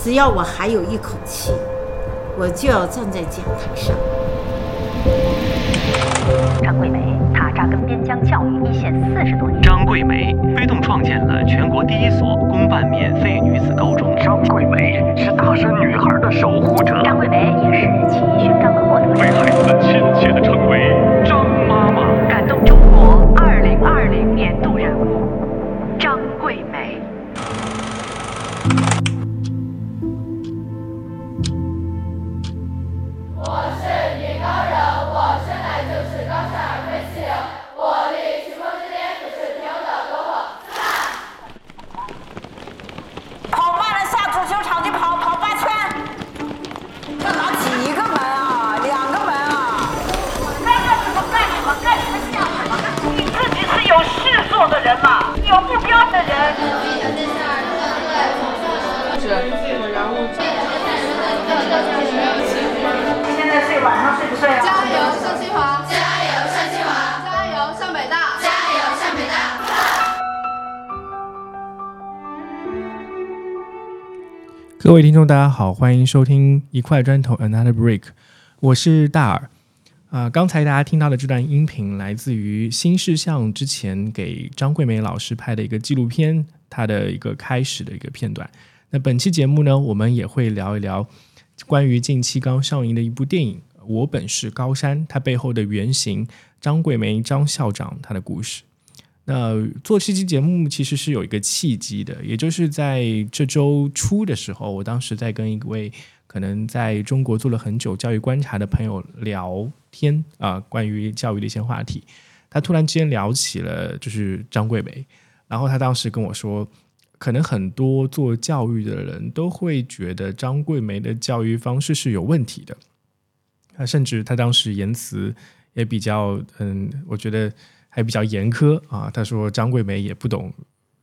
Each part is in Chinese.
只要我还有一口气，我就要站在讲台上。张桂梅，她扎根边疆教育一线四十多年。张桂梅推动创建了全国第一所公办免费女子高中。张桂梅是大山女孩的守护者。张桂梅也是起义勋章的获得者。被孩子们亲切地称为张各位听众，大家好，欢迎收听一块砖头 Another Brick，我是大耳。啊、刚才大家听到的这段音频来自于新事项之前给张桂梅老师拍的一个纪录片，它的一个开始的一个片段。那本期节目呢，我们也会聊一聊关于近期刚上映的一部电影《我本是高山》，它背后的原型张桂梅张校长他的故事。那做这期节目其实是有一个契机的，也就是在这周初的时候，我当时在跟一位可能在中国做了很久教育观察的朋友聊天啊、关于教育的一些话题，他突然之间聊起了就是张桂梅，然后他当时跟我说，可能很多做教育的人都会觉得张桂梅的教育方式是有问题的，他甚至他当时言辞也比较嗯，我觉得。还比较严苛啊。他说张桂梅也不懂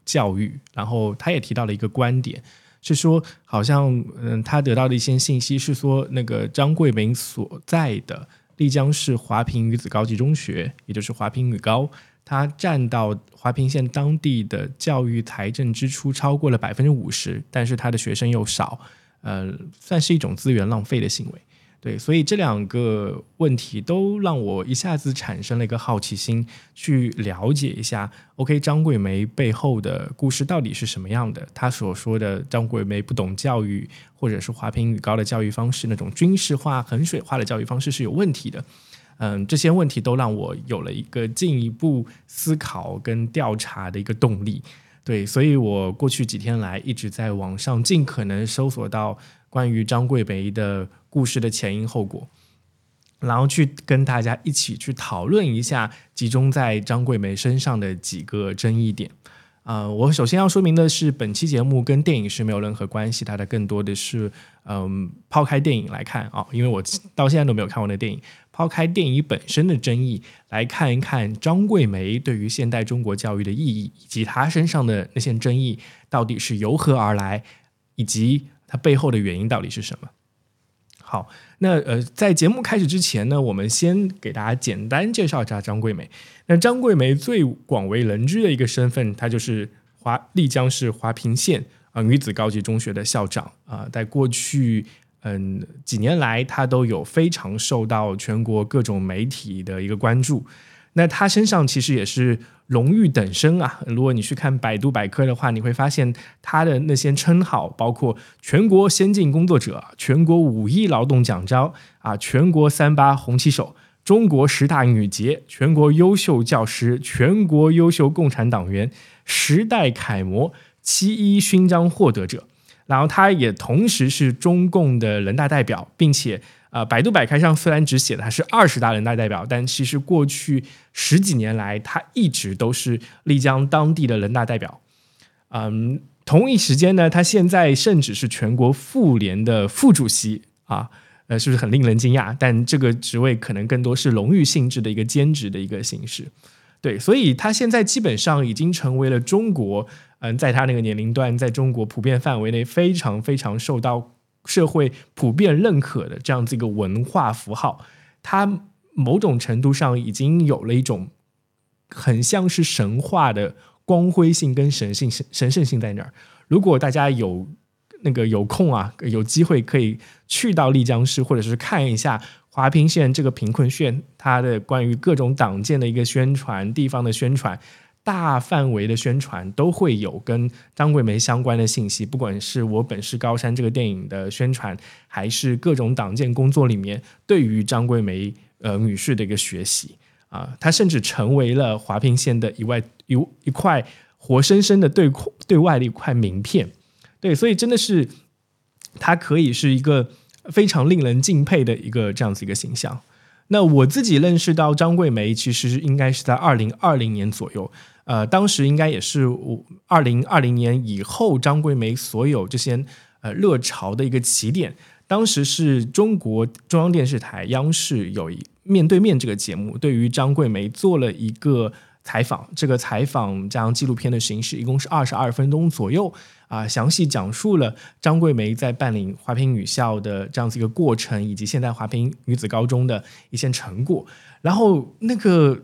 教育，然后他也提到了一个观点，是说好像嗯，他得到的一些信息是说，那个张桂梅所在的丽江市华坪女子高级中学，也就是华坪女高，它占到华坪县当地的教育财政支出超过了百分之五十，但是它的学生又少，呃，算是一种资源浪费的行为。对，所以这两个问题都让我一下子产生了一个好奇心，去了解一下 OK 张桂梅背后的故事到底是什么样的。她所说的张桂梅不懂教育，或者是华坪女高的教育方式，那种军事化、衡水化的教育方式是有问题的。嗯，这些问题都让我有了一个进一步思考跟调查的一个动力。对，所以我过去几天来一直在网上尽可能搜索到关于张桂梅的故事的前因后果，然后去跟大家一起去讨论一下集中在张桂梅身上的几个争议点。啊、我首先要说明的是，本期节目跟电影是没有任何关系，它的更多的是，嗯，抛开电影来看啊、因为我到现在都没有看过那电影，抛开电影本身的争议，来看一看张桂梅对于现代中国教育的意义，以及她身上的那些争议到底是由何而来，以及它背后的原因到底是什么。好，那呃，在节目开始之前呢，我们先给大家简单介绍一下张桂梅。那张桂梅最广为人知的一个身份，她就是华丽江市华坪县啊、女子高级中学的校长啊、在过去嗯几年来，她都有非常受到全国各种媒体的一个关注。那他身上其实也是荣誉等身啊！如果你去看百度百科的话，你会发现他的那些称号，包括全国先进工作者、全国五一劳动奖章啊、全国三八红旗手、中国十大女杰、全国优秀教师、全国优秀共产党员、时代楷模、七一勋章获得者。然后他也同时是中共的人大代表，并且呃，百度百科上虽然只写的他是二十大人大代表，但其实过去十几年来，他一直都是丽江当地的人大代表。嗯，同一时间呢，他现在甚至是全国妇联的副主席啊，呃，是不是很令人惊讶？但这个职位可能更多是荣誉性质的一个兼职的一个形式。对，所以他现在基本上已经成为了中国，嗯，在他那个年龄段，在中国普遍范围内非常非常受到社会普遍认可的这样子一个文化符号。它某种程度上已经有了一种很像是神话的光辉性跟神性神神圣性在那儿。如果大家有那个有空啊，有机会可以去到丽江市，或者是看一下华坪县这个贫困县，它的关于各种党建的一个宣传、地方的宣传、大范围的宣传，都会有跟张桂梅相关的信息。不管是我本是高山这个电影的宣传，还是各种党建工作里面对于张桂梅呃女士的一个学习啊，她甚至成为了华坪县的一外一一块活生生的对对外的一块名片。对，所以真的是，他可以是一个非常令人敬佩的一个这样子一个形象。那我自己认识到张桂梅，其实应该是在二零二零年左右，呃，当时应该也是我二零二零年以后张桂梅所有这些呃热潮的一个起点。当时是中国中央电视台央视有一面对面这个节目，对于张桂梅做了一个采访，这个采访加上纪录片的形式，一共是二十二分钟左右。啊，详细讲述了张桂梅在办理华坪女校的这样子一个过程，以及现在华坪女子高中的一些成果。然后那个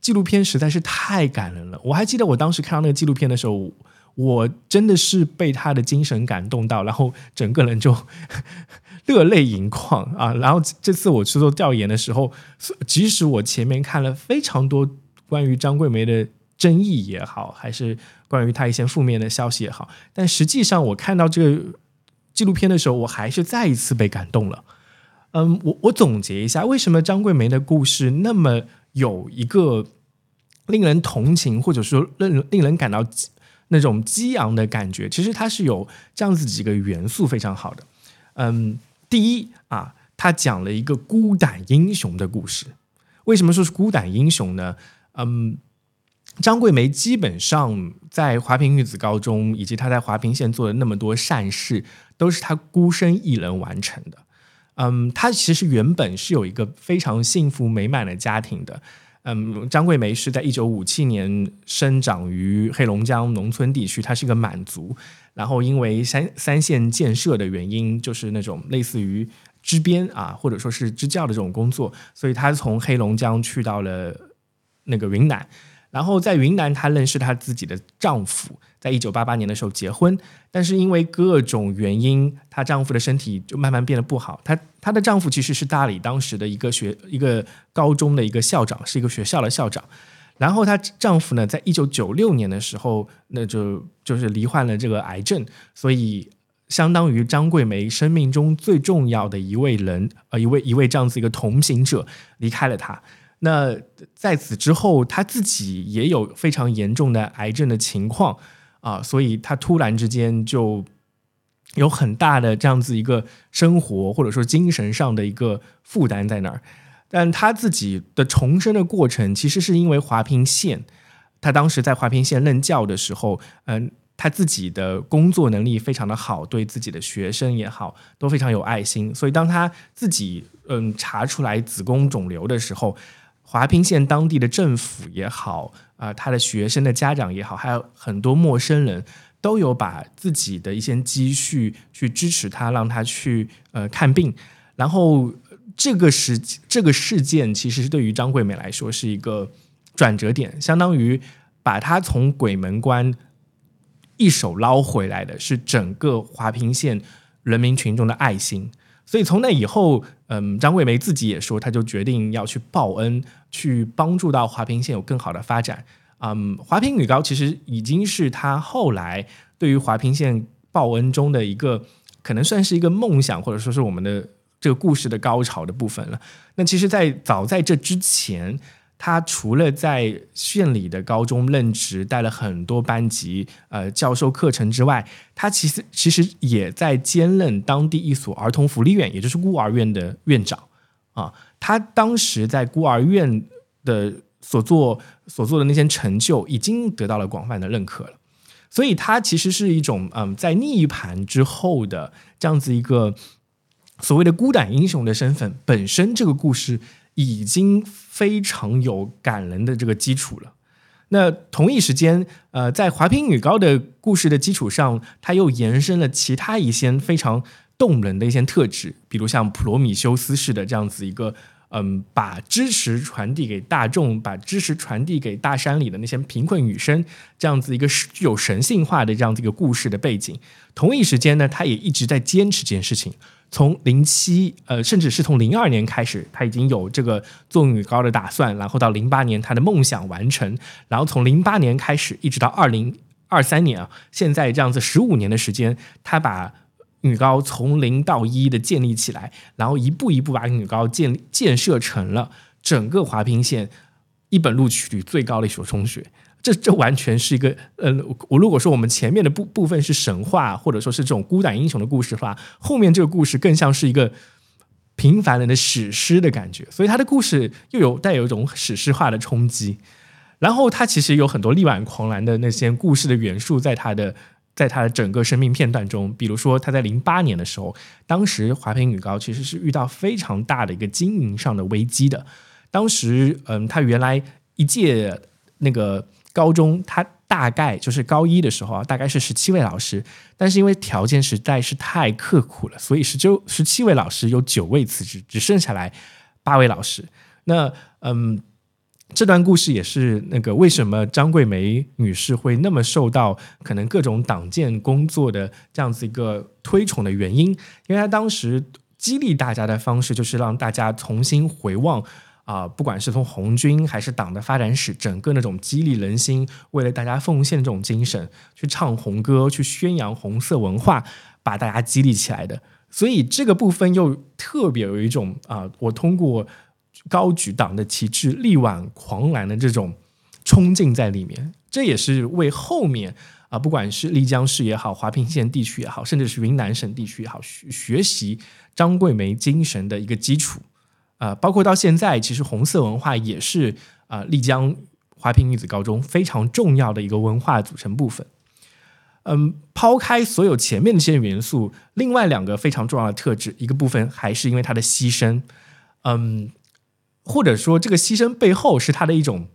纪录片实在是太感人了。我还记得我当时看到那个纪录片的时候，我真的是被他的精神感动到，然后整个人就 热泪盈眶啊。然后这次我去做调研的时候，即使我前面看了非常多关于张桂梅的争议也好，还是。关于她一些负面的消息也好，但实际上我看到这个纪录片的时候，我还是再一次被感动了。嗯，我我总结一下，为什么张桂梅的故事那么有一个令人同情，或者说令令人感到那种激昂的感觉？其实它是有这样子几个元素非常好的。嗯，第一啊，他讲了一个孤胆英雄的故事。为什么说是孤胆英雄呢？嗯。张桂梅基本上在华坪女子高中，以及她在华坪县做的那么多善事，都是她孤身一人完成的。嗯，她其实原本是有一个非常幸福美满的家庭的。嗯，张桂梅是在一九五七年生长于黑龙江农村地区，她是一个满族。然后因为三三线建设的原因，就是那种类似于支边啊，或者说是支教的这种工作，所以她从黑龙江去到了那个云南。然后在云南，她认识她自己的丈夫，在一九八八年的时候结婚，但是因为各种原因，她丈夫的身体就慢慢变得不好。她她的丈夫其实是大理当时的一个学一个高中的一个校长，是一个学校的校长。然后她丈夫呢，在一九九六年的时候，那就就是罹患了这个癌症，所以相当于张桂梅生命中最重要的一位人，呃，一位一位这样子一个同行者离开了她。那在此之后，他自己也有非常严重的癌症的情况啊，所以他突然之间就有很大的这样子一个生活或者说精神上的一个负担在那儿。但他自己的重生的过程，其实是因为华坪县，他当时在华坪县任教的时候，嗯，他自己的工作能力非常的好，对自己的学生也好，都非常有爱心。所以当他自己嗯查出来子宫肿瘤的时候，华坪县当地的政府也好，啊，他的学生的家长也好，还有很多陌生人，都有把自己的一些积蓄去支持他，让他去呃看病。然后这个事这个事件，其实是对于张桂梅来说是一个转折点，相当于把他从鬼门关一手捞回来的，是整个华坪县人民群众的爱心。所以从那以后，嗯，张桂梅自己也说，她就决定要去报恩，去帮助到华坪县有更好的发展。嗯，华坪女高其实已经是她后来对于华坪县报恩中的一个，可能算是一个梦想，或者说是我们的这个故事的高潮的部分了。那其实，在早在这之前。他除了在县里的高中任职，带了很多班级，呃，教授课程之外，他其实其实也在兼任当地一所儿童福利院，也就是孤儿院的院长啊。他当时在孤儿院的所做所做的那些成就，已经得到了广泛的认可了。所以，他其实是一种嗯，在逆盘之后的这样子一个所谓的孤胆英雄的身份。本身这个故事。已经非常有感人的这个基础了。那同一时间，呃，在华坪女高的故事的基础上，它又延伸了其他一些非常动人的一些特质，比如像普罗米修斯式的这样子一个嗯，把知识传递给大众，把知识传递给大山里的那些贫困女生，这样子一个具有神性化的这样子一个故事的背景。同一时间呢，他也一直在坚持这件事情。从零七呃，甚至是从零二年开始，他已经有这个做女高的打算，然后到零八年他的梦想完成，然后从零八年开始一直到二零二三年啊，现在这样子十五年的时间，他把女高从零到一的建立起来，然后一步一步把女高建建设成了整个华坪县一本录取率最高的一所中学。这这完全是一个，呃，我如果说我们前面的部部分是神话，或者说是这种孤胆英雄的故事的话，后面这个故事更像是一个平凡人的史诗的感觉，所以他的故事又有带有一种史诗化的冲击。然后他其实有很多力挽狂澜的那些故事的元素在他的在他的整个生命片段中，比如说他在零八年的时候，当时华坪女高其实是遇到非常大的一个经营上的危机的，当时嗯，他原来一届那个。高中他大概就是高一的时候啊，大概是十七位老师，但是因为条件实在是太刻苦了，所以十九十七位老师有九位辞职，只剩下来八位老师。那嗯，这段故事也是那个为什么张桂梅女士会那么受到可能各种党建工作的这样子一个推崇的原因，因为她当时激励大家的方式就是让大家重新回望。啊，不管是从红军还是党的发展史，整个那种激励人心、为了大家奉献这种精神，去唱红歌、去宣扬红色文化，把大家激励起来的。所以这个部分又特别有一种啊，我通过高举党的旗帜、力挽狂澜的这种冲劲在里面。这也是为后面啊，不管是丽江市也好、华坪县地区也好，甚至是云南省地区也好，学学习张桂梅精神的一个基础。啊，包括到现在，其实红色文化也是啊丽江华坪女子高中非常重要的一个文化组成部分。嗯，抛开所有前面的这些元素，另外两个非常重要的特质，一个部分还是因为她的牺牲，嗯，或者说这个牺牲背后是她的一种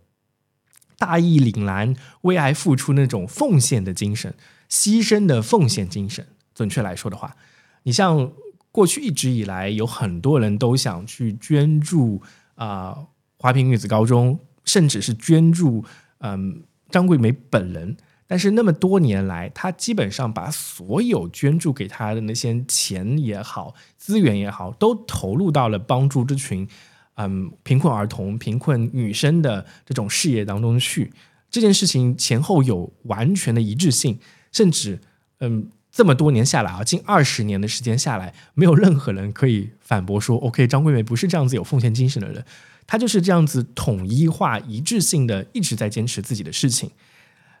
大义凛然、为爱付出那种奉献的精神，牺牲的奉献精神。准确来说的话，你像。过去一直以来，有很多人都想去捐助啊华坪女子高中，甚至是捐助嗯张桂梅本人。但是那么多年来，他基本上把所有捐助给他的那些钱也好、资源也好，都投入到了帮助这群嗯贫困儿童、贫困女生的这种事业当中去。这件事情前后有完全的一致性，甚至嗯。这么多年下来啊，近二十年的时间下来，没有任何人可以反驳说，OK，张桂梅不是这样子有奉献精神的人，她就是这样子统一化、一致性的一直在坚持自己的事情。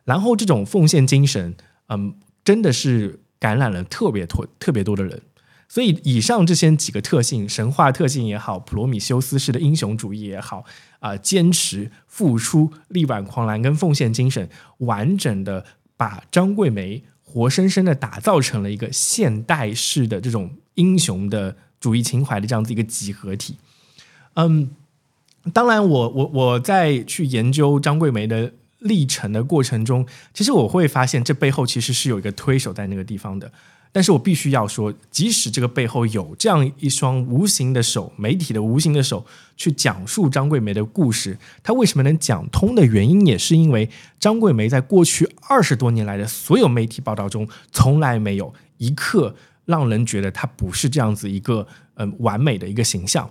然后这种奉献精神，嗯，真的是感染了特别多、特别多的人。所以以上这些几个特性，神话特性也好，普罗米修斯式的英雄主义也好，啊，坚持、付出、力挽狂澜跟奉献精神，完整的把张桂梅。活生生的打造成了一个现代式的这种英雄的主义情怀的这样子一个集合体。嗯，当然，我我我在去研究张桂梅的历程的过程中，其实我会发现这背后其实是有一个推手在那个地方的。但是我必须要说，即使这个背后有这样一双无形的手，媒体的无形的手去讲述张桂梅的故事，她为什么能讲通的原因，也是因为张桂梅在过去二十多年来的所有媒体报道中，从来没有一刻让人觉得她不是这样子一个嗯完美的一个形象。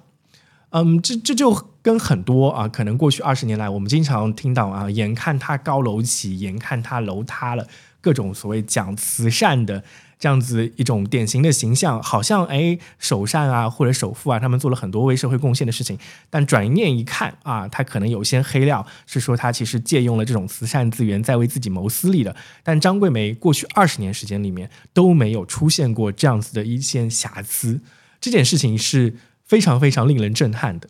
嗯，这这就跟很多啊，可能过去二十年来，我们经常听到啊，眼看她高楼起，眼看她楼塌了，各种所谓讲慈善的。这样子一种典型的形象，好像哎，首善啊或者首富啊，他们做了很多为社会贡献的事情。但转念一看啊，他可能有些黑料，是说他其实借用了这种慈善资源，在为自己谋私利的。但张桂梅过去二十年时间里面都没有出现过这样子的一些瑕疵，这件事情是非常非常令人震撼的。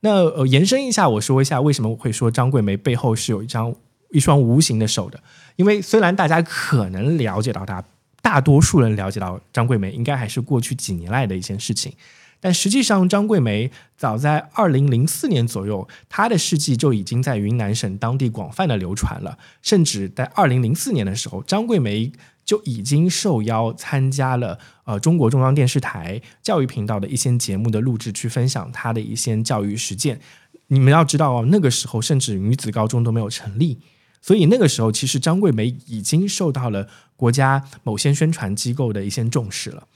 那呃，延伸一下，我说一下为什么我会说张桂梅背后是有一张一双无形的手的，因为虽然大家可能了解到她。大多数人了解到张桂梅，应该还是过去几年来的一件事情。但实际上，张桂梅早在二零零四年左右，她的事迹就已经在云南省当地广泛的流传了。甚至在二零零四年的时候，张桂梅就已经受邀参加了呃中国中央电视台教育频道的一些节目的录制，去分享她的一些教育实践。你们要知道，那个时候甚至女子高中都没有成立，所以那个时候其实张桂梅已经受到了国家某些宣传机构的一些重视了。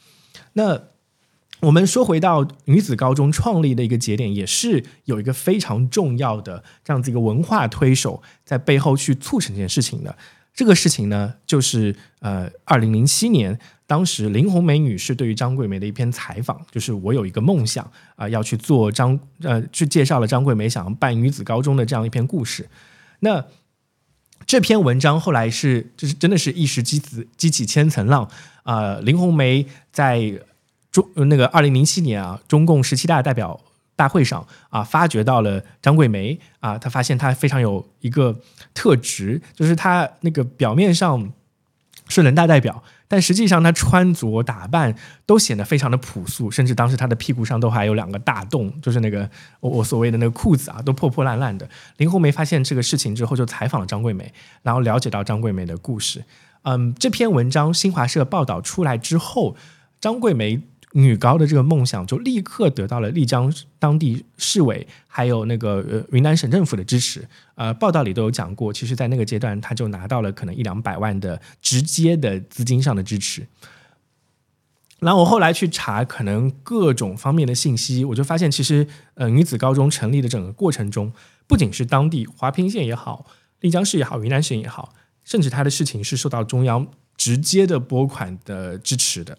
那我们说回到女子高中创立的一个节点，也是有一个非常重要的这样子一个文化推手在背后去促成这件事情的。这个事情呢，就是呃，二零零七年，当时林红梅女士对于张桂梅的一篇采访，就是我有一个梦想啊、要去做张呃，去介绍了张桂梅想要办女子高中的这样一篇故事。那这篇文章后来是就是真的是一石激起激起千层浪。啊、林红梅在中那个二零零七年啊，中共十七大代表大会上啊，发掘到了张桂梅。啊，她发现她非常有一个特质，就是她那个表面上是人大代表，但实际上她穿着打扮都显得非常的朴素，甚至当时她的屁股上都还有两个大洞，就是那个我我所谓的那个裤子啊，都破破烂烂的。林红梅发现这个事情之后，就采访了张桂梅，然后了解到张桂梅的故事。嗯，这篇文章新华社报道出来之后，张桂梅女高的这个梦想就立刻得到了丽江当地市委还有那个呃云南省政府的支持。呃，报道里都有讲过，其实，在那个阶段，他就拿到了可能一两百万的直接的资金上的支持。然后我后来去查可能各种方面的信息，我就发现其实呃女子高中成立的整个过程中，不仅是当地华坪县也好、丽江市也好、云南省也好，甚至他的事情是受到中央直接的拨款的支持的。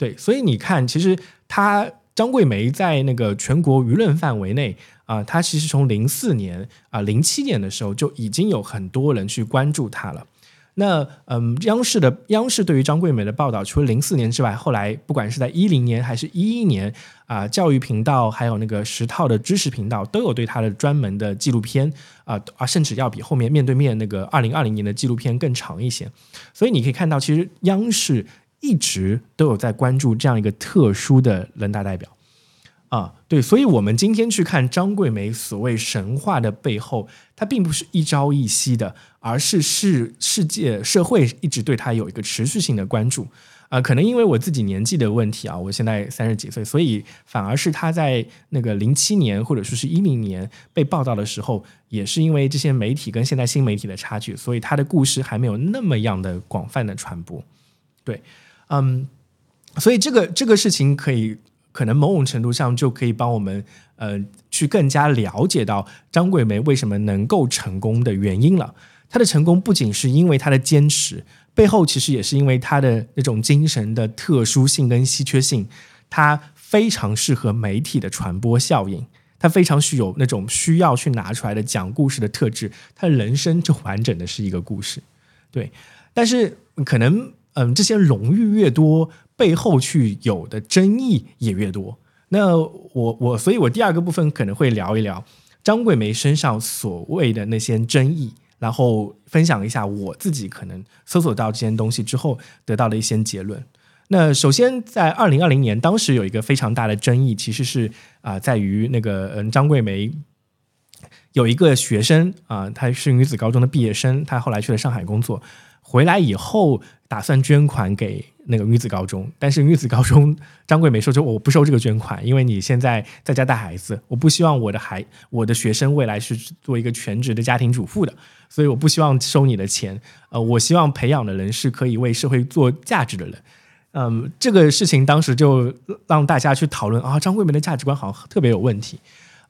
对，所以你看，其实他张桂梅在那个全国舆论范围内啊、她其实从零四年啊零七年的时候就已经有很多人去关注她了。那嗯，央视的央视对于张桂梅的报道，除了零四年之外，后来不管是在一零年还是一一年啊、教育频道还有那个十套的知识频道都有对她的专门的纪录片啊啊，甚至要比后面面对面那个二零二零年的纪录片更长一些。所以你可以看到，其实央视一直都有在关注这样一个特殊的人大代表。啊，对，所以，我们今天去看张桂梅所谓神话的背后，它并不是一朝一夕的，而是世世界社会一直对她有一个持续性的关注。啊、可能因为我自己年纪的问题啊，我现在三十几岁，所以反而是她在那个零七年或者说是一零年被报道的时候，也是因为这些媒体跟现在新媒体的差距，所以她的故事还没有那么样的广泛的传播。对，嗯，所以这个这个事情可以可能某种程度上就可以帮我们呃去更加了解到张桂梅为什么能够成功的原因了。她的成功不仅是因为她的坚持，背后其实也是因为她的那种精神的特殊性跟稀缺性，她非常适合媒体的传播效应。她非常具有那种需要去拿出来的讲故事的特质，她的人生就完整的是一个故事，对。但是可能嗯，这些荣誉越多，背后去有的争议也越多。那我我，所以我第二个部分可能会聊一聊张桂梅身上所谓的那些争议，然后分享一下我自己可能搜索到这些东西之后得到的一些结论。那首先，在二零二零年，当时有一个非常大的争议，其实是啊、在于那个嗯，张桂梅有一个学生啊、她是女子高中的毕业生，她后来去了上海工作，回来以后打算捐款给那个女子高中，但是女子高中张桂梅说：“就我不收这个捐款，因为你现在在家带孩子，我不希望我的孩我的学生未来是做一个全职的家庭主妇的，所以我不希望收你的钱。呃，我希望培养的人是可以为社会做价值的人。”嗯，这个事情当时就让大家去讨论啊，张桂梅的价值观好像特别有问题。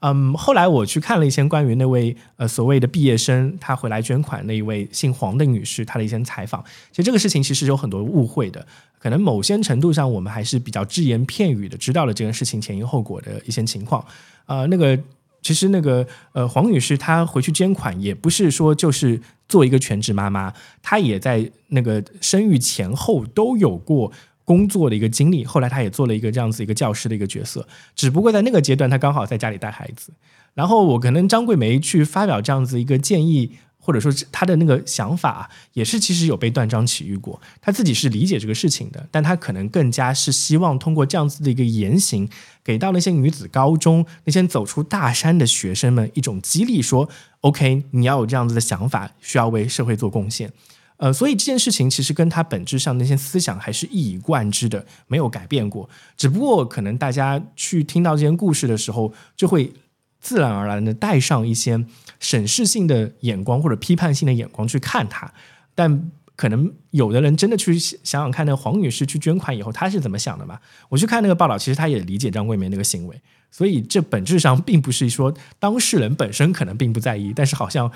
嗯，后来我去看了一些关于那位呃所谓的毕业生，她回来捐款那一位姓黄的女士，她的一些采访。其实这个事情其实有很多误会的，可能某些程度上我们还是比较只言片语的知道了这件事情前因后果的一些情况。呃，那个其实那个呃黄女士她回去捐款，也不是说就是做一个全职妈妈，她也在那个生育前后都有过。工作的一个经历，后来她也做了一个这样子一个教师的一个角色，只不过在那个阶段，她刚好在家里带孩子。然后我可能张桂梅去发表这样子一个建议，或者说是她的那个想法，也是其实有被断章取义过。她自己是理解这个事情的，但她可能更加是希望通过这样子的一个言行，给到那些女子高中那些走出大山的学生们一种激励，说 OK，你要有这样子的想法，需要为社会做贡献。呃，所以这件事情其实跟他本质上那些思想还是一以贯之的，没有改变过。只不过可能大家去听到这件故事的时候，就会自然而然的带上一些审视性的眼光或者批判性的眼光去看他。但可能有的人真的去想想看，那黄女士去捐款以后，她是怎么想的嘛？我去看那个报道，其实她也理解张桂梅那个行为，所以这本质上并不是说当事人本身可能并不在意，但是好像。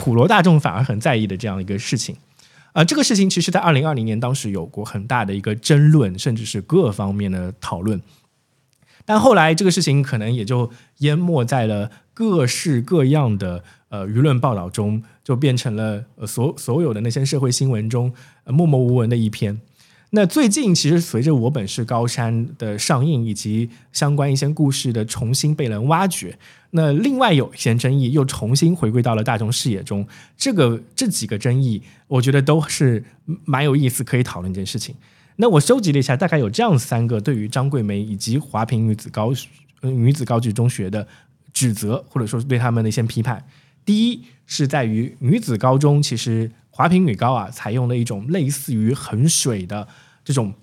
普罗大众反而很在意的这样一个事情，啊，这个事情其实在二零二零年当时有过很大的一个争论，甚至是各方面的讨论。但后来这个事情可能也就淹没在了各式各样的呃舆论报道中，就变成了呃所所有的那些社会新闻中默默无闻的一篇。那最近其实随着《我本是高山》的上映，以及相关一些故事的重新被人挖掘，那另外有一些争议又重新回归到了大众视野中。这个这几个争议，我觉得都是蛮有意思，可以讨论一件事情。那我收集了一下，大概有这样三个对于张桂梅以及华坪女子高女子高级中学的指责，或者说是对他们的一些批判。第一是在于女子高中其实。华坪女高啊，采用了一种类似于衡水的这种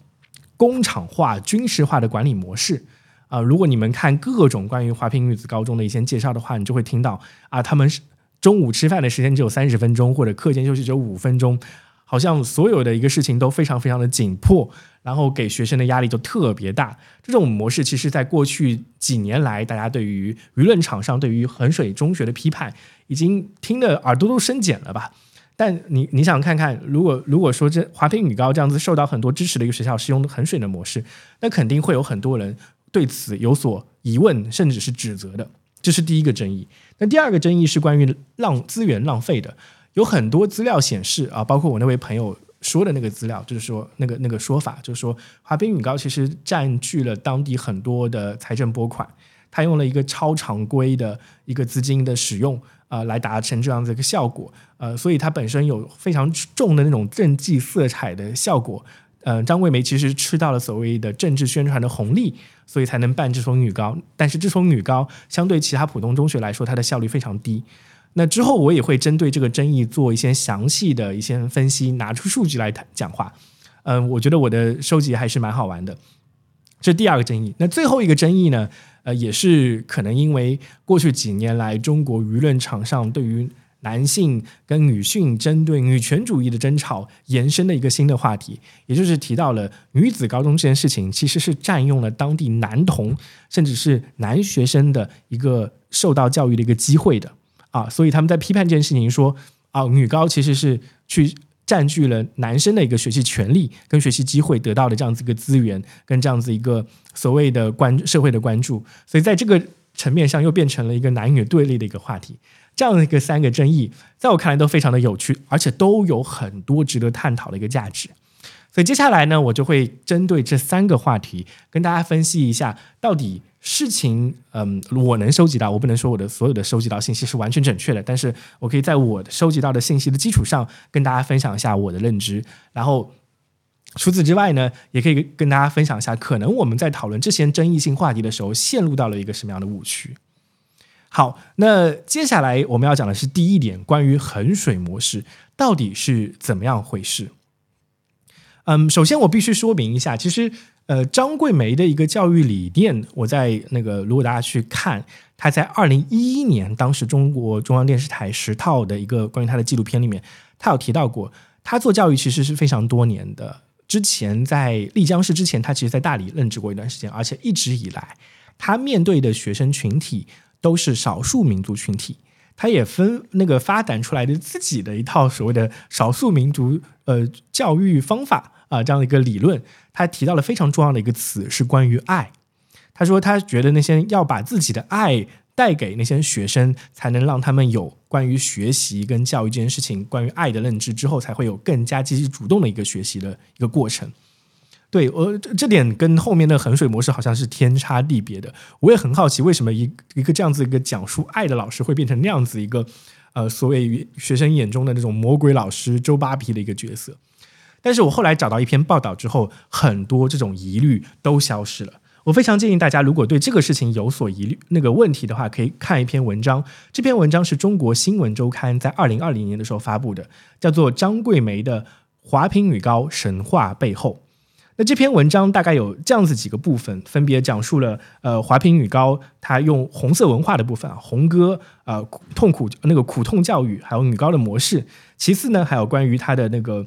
工厂化、军事化的管理模式啊。如果你们看各种关于华坪女子高中的一些介绍的话，你就会听到啊，他们是中午吃饭的时间只有三十分钟，或者课间休息只有五分钟，好像所有的一个事情都非常非常的紧迫，然后给学生的压力就特别大。这种模式其实在过去几年来，大家对于舆论场上对于衡水中学的批判，已经听得耳朵都生茧了吧。但你你想看看，如果如果说这华坪女高这样子受到很多支持的一个学校，是用衡水的模式，那肯定会有很多人对此有所疑问，甚至是指责的。这是第一个争议。那第二个争议是关于浪资源浪费的，有很多资料显示啊，包括我那位朋友说的那个资料，就是说那个那个说法，就是说华坪女高其实占据了当地很多的财政拨款，他用了一个超常规的一个资金的使用。啊，来达成这样的一个效果，呃，所以它本身有非常重的那种政绩色彩的效果。呃，张桂梅其实吃到了所谓的政治宣传的红利，所以才能办这所女高。但是这所女高相对其他普通中学来说，它的效率非常低。那之后我也会针对这个争议做一些详细的一些分析，拿出数据来谈讲话。嗯，我觉得我的收集还是蛮好玩的。这第二个争议，那最后一个争议呢？呃，也是可能因为过去几年来中国舆论场上对于男性跟女性针对女权主义的争吵延伸的一个新的话题，也就是提到了女子高中这件事情，其实是占用了当地男童甚至是男学生的一个受到教育的一个机会的啊，所以他们在批判这件事情，说啊，女高其实是去。占据了男生的一个学习权利跟学习机会得到的这样子一个资源，跟这样子一个所谓的关社会的关注，所以在这个层面上又变成了一个男女对立的一个话题。这样的一个三个争议，在我看来都非常的有趣，而且都有很多值得探讨的一个价值。所以接下来呢，我就会针对这三个话题跟大家分析一下，到底。事情，嗯，我能收集到，我不能说我的所有的收集到信息是完全准确的，但是我可以在我收集到的信息的基础上，跟大家分享一下我的认知。然后，除此之外呢，也可以跟大家分享一下，可能我们在讨论这些争议性话题的时候，陷入到了一个什么样的误区。好，那接下来我们要讲的是第一点，关于衡水模式到底是怎么样回事。嗯，首先我必须说明一下，其实。呃，张桂梅的一个教育理念，我在那个如果大家去看，她在二零一一年当时中国中央电视台十套的一个关于她的纪录片里面，她有提到过，她做教育其实是非常多年的。之前在丽江市之前，她其实在大理任职过一段时间，而且一直以来，她面对的学生群体都是少数民族群体，她也分那个发展出来的自己的一套所谓的少数民族呃教育方法。啊，这样的一个理论，他提到了非常重要的一个词，是关于爱。他说，他觉得那些要把自己的爱带给那些学生，才能让他们有关于学习跟教育这件事情，关于爱的认知之后，才会有更加积极主动的一个学习的一个过程。对我这点跟后面的衡水模式好像是天差地别的。我也很好奇，为什么一一个这样子一个讲述爱的老师会变成那样子一个呃，所谓学生眼中的那种魔鬼老师周扒皮的一个角色。但是我后来找到一篇报道之后，很多这种疑虑都消失了。我非常建议大家，如果对这个事情有所疑虑、那个问题的话，可以看一篇文章。这篇文章是中国新闻周刊在二零二零年的时候发布的，叫做《张桂梅的华坪女高神话背后》。那这篇文章大概有这样子几个部分，分别讲述了呃华坪女高她用红色文化的部分啊，红歌呃苦痛苦那个苦痛教育，还有女高的模式。其次呢，还有关于她的那个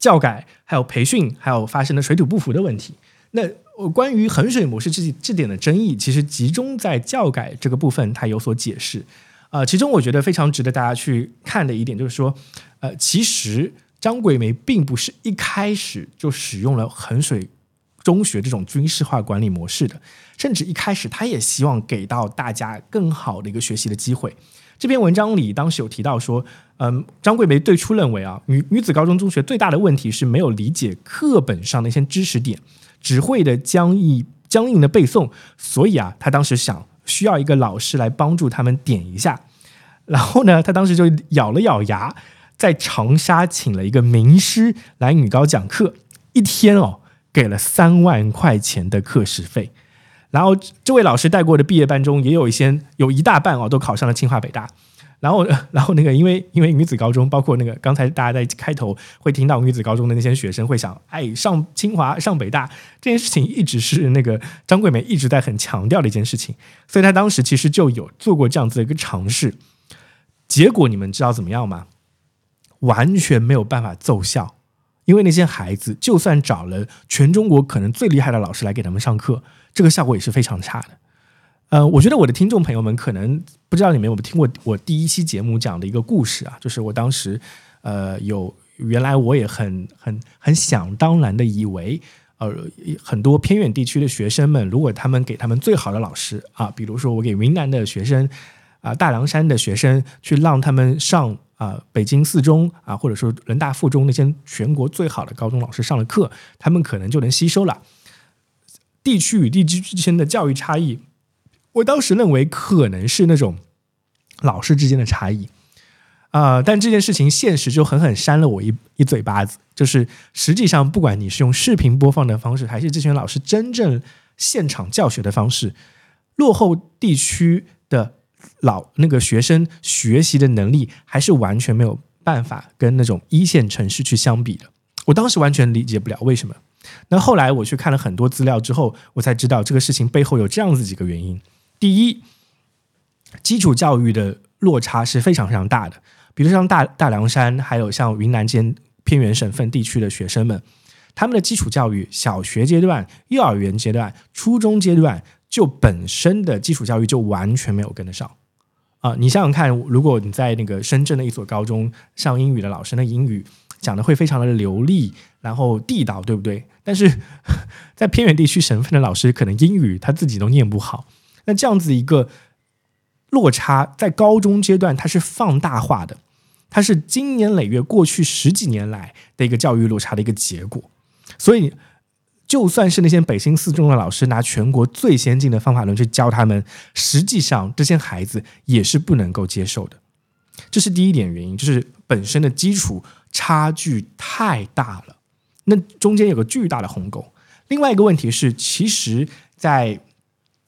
教改，还有培训，还有发生的水土不服的问题。那关于衡水模式这这点的争议，其实集中在教改这个部分，它有所解释。呃，其中我觉得非常值得大家去看的一点就是说，呃，其实张桂梅并不是一开始就使用了衡水中学这种军事化管理模式的，甚至一开始她也希望给到大家更好的一个学习的机会。这篇文章里当时有提到说，嗯，张桂梅最初认为啊，女女子高中中学最大的问题是没有理解课本上的一些知识点，只会的僵硬僵硬的背诵，所以啊，她当时想需要一个老师来帮助他们点一下。然后呢，她当时就咬了咬牙，在长沙请了一个名师来女高讲课，一天哦，给了三万块钱的课时费。然后这位老师带过的毕业班中，也有一些有一大半哦都考上了清华北大。然后，然后那个因为因为女子高中，包括那个刚才大家在开头会听到女子高中的那些学生会想，哎，上清华上北大这件事情一直是那个张桂梅一直在很强调的一件事情，所以她当时其实就有做过这样子的一个尝试。结果你们知道怎么样吗？完全没有办法奏效，因为那些孩子就算找了全中国可能最厉害的老师来给他们上课，这个效果也是非常差的。呃，我觉得我的听众朋友们可能不知道你们有没有听过我第一期节目讲的一个故事啊，就是我当时呃有原来我也很很很想当然的以为，呃很多偏远地区的学生们，如果他们给他们最好的老师啊，比如说我给云南的学生啊、大凉山的学生去让他们上啊北京四中啊，或者说人大附中那些全国最好的高中老师上了课，他们可能就能吸收了。地区与地区之间的教育差异，我当时认为可能是那种老师之间的差异，啊、但这件事情现实就狠狠扇了我一一嘴巴子。就是实际上，不管你是用视频播放的方式，还是这群老师真正现场教学的方式，落后地区的老那个学生学习的能力，还是完全没有办法跟那种一线城市去相比的。我当时完全理解不了为什么。那后来我去看了很多资料之后，我才知道这个事情背后有这样子几个原因。第一，基础教育的落差是非常非常大的。比如像大大凉山，还有像云南间偏远省份地区的学生们，他们的基础教育，小学阶段、幼儿园阶段、初中阶段，就本身的基础教育就完全没有跟得上。啊、你想想看，如果你在那个深圳的一所高中上英语的老师，那英语讲的会非常的流利，然后地道，对不对？但是 在偏远地区省份的老师，可能英语他自己都念不好。那这样子一个落差，在高中阶段它是放大化的，它是经年累月、过去十几年来的一个教育落差的一个结果。所以，就算是那些北京四中的老师拿全国最先进的方法论去教他们，实际上这些孩子也是不能够接受的。这是第一点原因，就是本身的基础差距太大了，那中间有个巨大的鸿沟。另外一个问题是，其实，在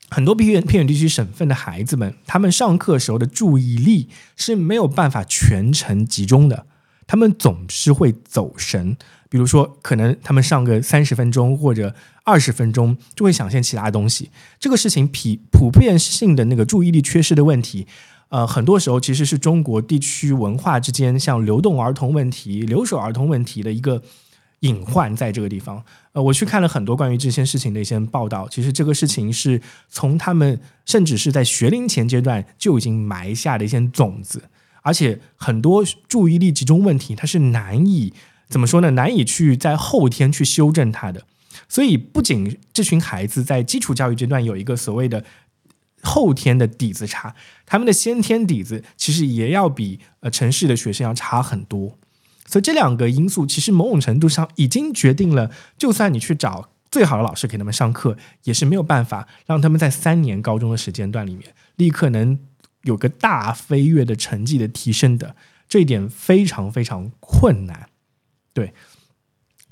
很多偏远偏远地区省份的孩子们，他们上课时候的注意力是没有办法全程集中的，他们总是会走神。比如说，可能他们上个三十分钟或者二十分钟，就会想些其他东西。这个事情普普遍性的那个注意力缺失的问题，呃，很多时候其实是中国地区文化之间像流动儿童问题、留守儿童问题的一个隐患，在这个地方。呃，我去看了很多关于这些事情的一些报道，其实这个事情是从他们甚至是在学龄前阶段就已经埋下的一些种子，而且很多注意力集中问题，它是难以怎么说呢？难以去在后天去修正它的。所以，不仅这群孩子在基础教育阶段有一个所谓的后天的底子差，他们的先天底子其实也要比呃城市的学生要差很多。所以这两个因素其实某种程度上已经决定了，就算你去找最好的老师给他们上课，也是没有办法让他们在三年高中的时间段里面立刻能有个大飞跃的成绩的提升的。这一点非常非常困难。对，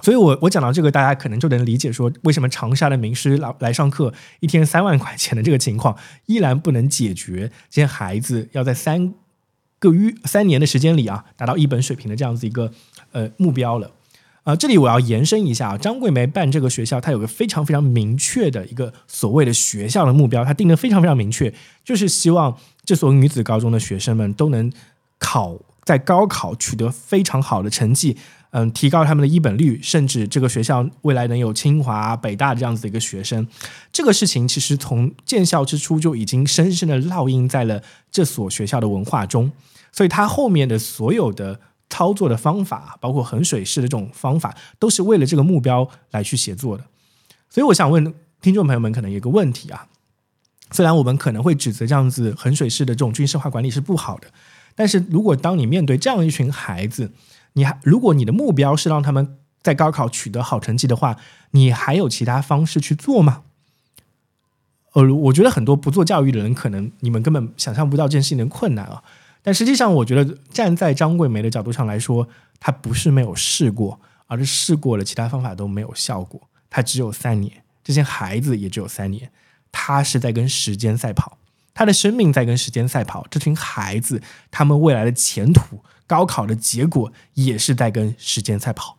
所以我我讲到这个，大家可能就能理解说，为什么长沙的名师来来上课一天三万块钱的这个情况，依然不能解决这些孩子要在三个月、三年的时间里啊，达到一本水平的这样子一个呃目标了。啊、这里我要延伸一下啊，张桂梅办这个学校，她有个非常非常明确的一个所谓的学校的目标，她定的非常非常明确，就是希望这所女子高中的学生们都能考在高考取得非常好的成绩，嗯，提高他们的一本率，甚至这个学校未来能有清华、北大这样子的一个学生。这个事情其实从建校之初就已经深深的烙印在了这所学校的文化中，所以它后面的所有的操作的方法，包括衡水式的这种方法，都是为了这个目标来去写作的。所以我想问听众朋友们，可能有个问题啊，虽然我们可能会指责这样子衡水式的这种军事化管理是不好的，但是如果当你面对这样一群孩子，你还如果你的目标是让他们在高考取得好成绩的话，你还有其他方式去做吗？呃，我觉得很多不做教育的人，可能你们根本想象不到这件事情的困难啊。但实际上，我觉得站在张桂梅的角度上来说，她不是没有试过，而是试过了，其他方法都没有效果。她只有三年，这些孩子也只有三年，她是在跟时间赛跑，他的生命在跟时间赛跑。这群孩子，他们未来的前途、高考的结果，也是在跟时间赛跑。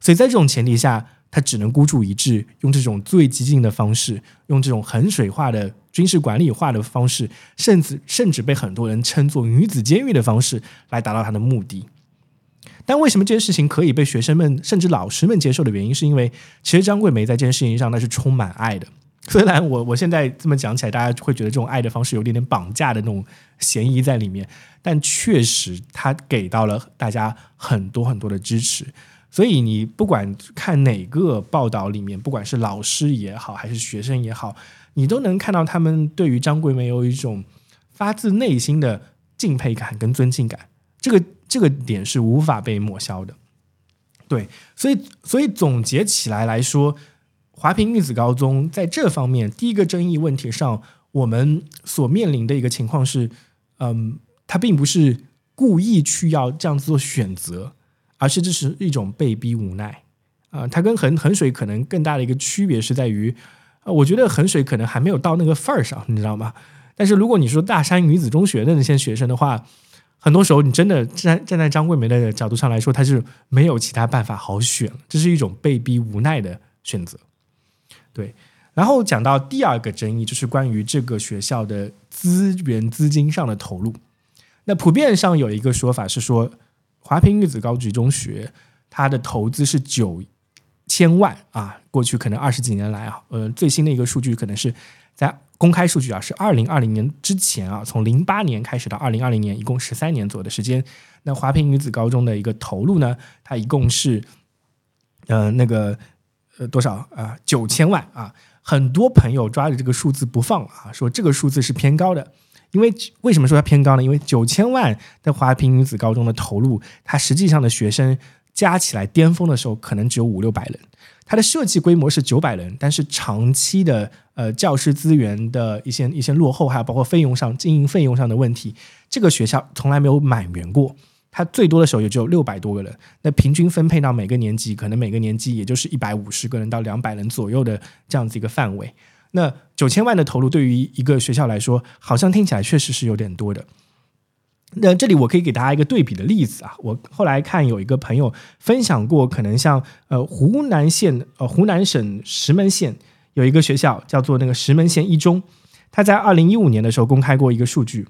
所以在这种前提下，他只能孤注一掷，用这种最激进的方式，用这种衡水化的军事管理化的方式，甚至甚至被很多人称作女子监狱的方式来达到他的目的。但为什么这件事情可以被学生们甚至老师们接受的原因，是因为其实张桂梅在这件事情上那是充满爱的。虽然我我现在这么讲起来，大家会觉得这种爱的方式有点点绑架的那种嫌疑在里面，但确实他给到了大家很多很多的支持。所以你不管看哪个报道里面，不管是老师也好，还是学生也好，你都能看到他们对于张桂梅有一种发自内心的敬佩感跟尊敬感。这个这个点是无法被抹消的。对，所以所以总结起来来说，华坪女子高中在这方面第一个争议问题上，我们所面临的一个情况是，嗯，他并不是故意去要这样子做选择。而是这是一种被逼无奈啊、呃！它跟衡衡水可能更大的一个区别是在于，呃，我觉得衡水可能还没有到那个份儿上，你知道吗？但是如果你说大山女子中学的那些学生的话，很多时候你真的站站在张桂梅的角度上来说，她是没有其他办法好选，这是一种被逼无奈的选择。对，然后讲到第二个争议，就是关于这个学校的资源资金上的投入。那普遍上有一个说法是说。华坪女子高级中学，它的投资是九千万啊，过去可能二十几年来啊，呃，最新的一个数据可能是在公开数据啊，是二零二零年之前啊，从零八年开始到二零二零年，一共十三年左右的时间。那华坪女子高中的一个投入呢，它一共是呃那个呃多少啊？九千万啊！很多朋友抓着这个数字不放啊，说这个数字是偏高的。因为为什么说它偏高呢？因为九千万的华坪女子高中的投入，它实际上的学生加起来巅峰的时候可能只有五六百人。它的设计规模是九百人，但是长期的呃教师资源的一些一些落后，还有包括费用上经营费用上的问题，这个学校从来没有满员过。它最多的时候也只有六百多个人，那平均分配到每个年级，可能每个年级也就是一百五十个人到两百人左右的这样子一个范围。那九千万的投入对于一个学校来说，好像听起来确实是有点多的。那这里我可以给大家一个对比的例子啊，我后来看有一个朋友分享过，可能像呃湖南县呃湖南省石门县有一个学校叫做那个石门县一中，他在二零一五年的时候公开过一个数据。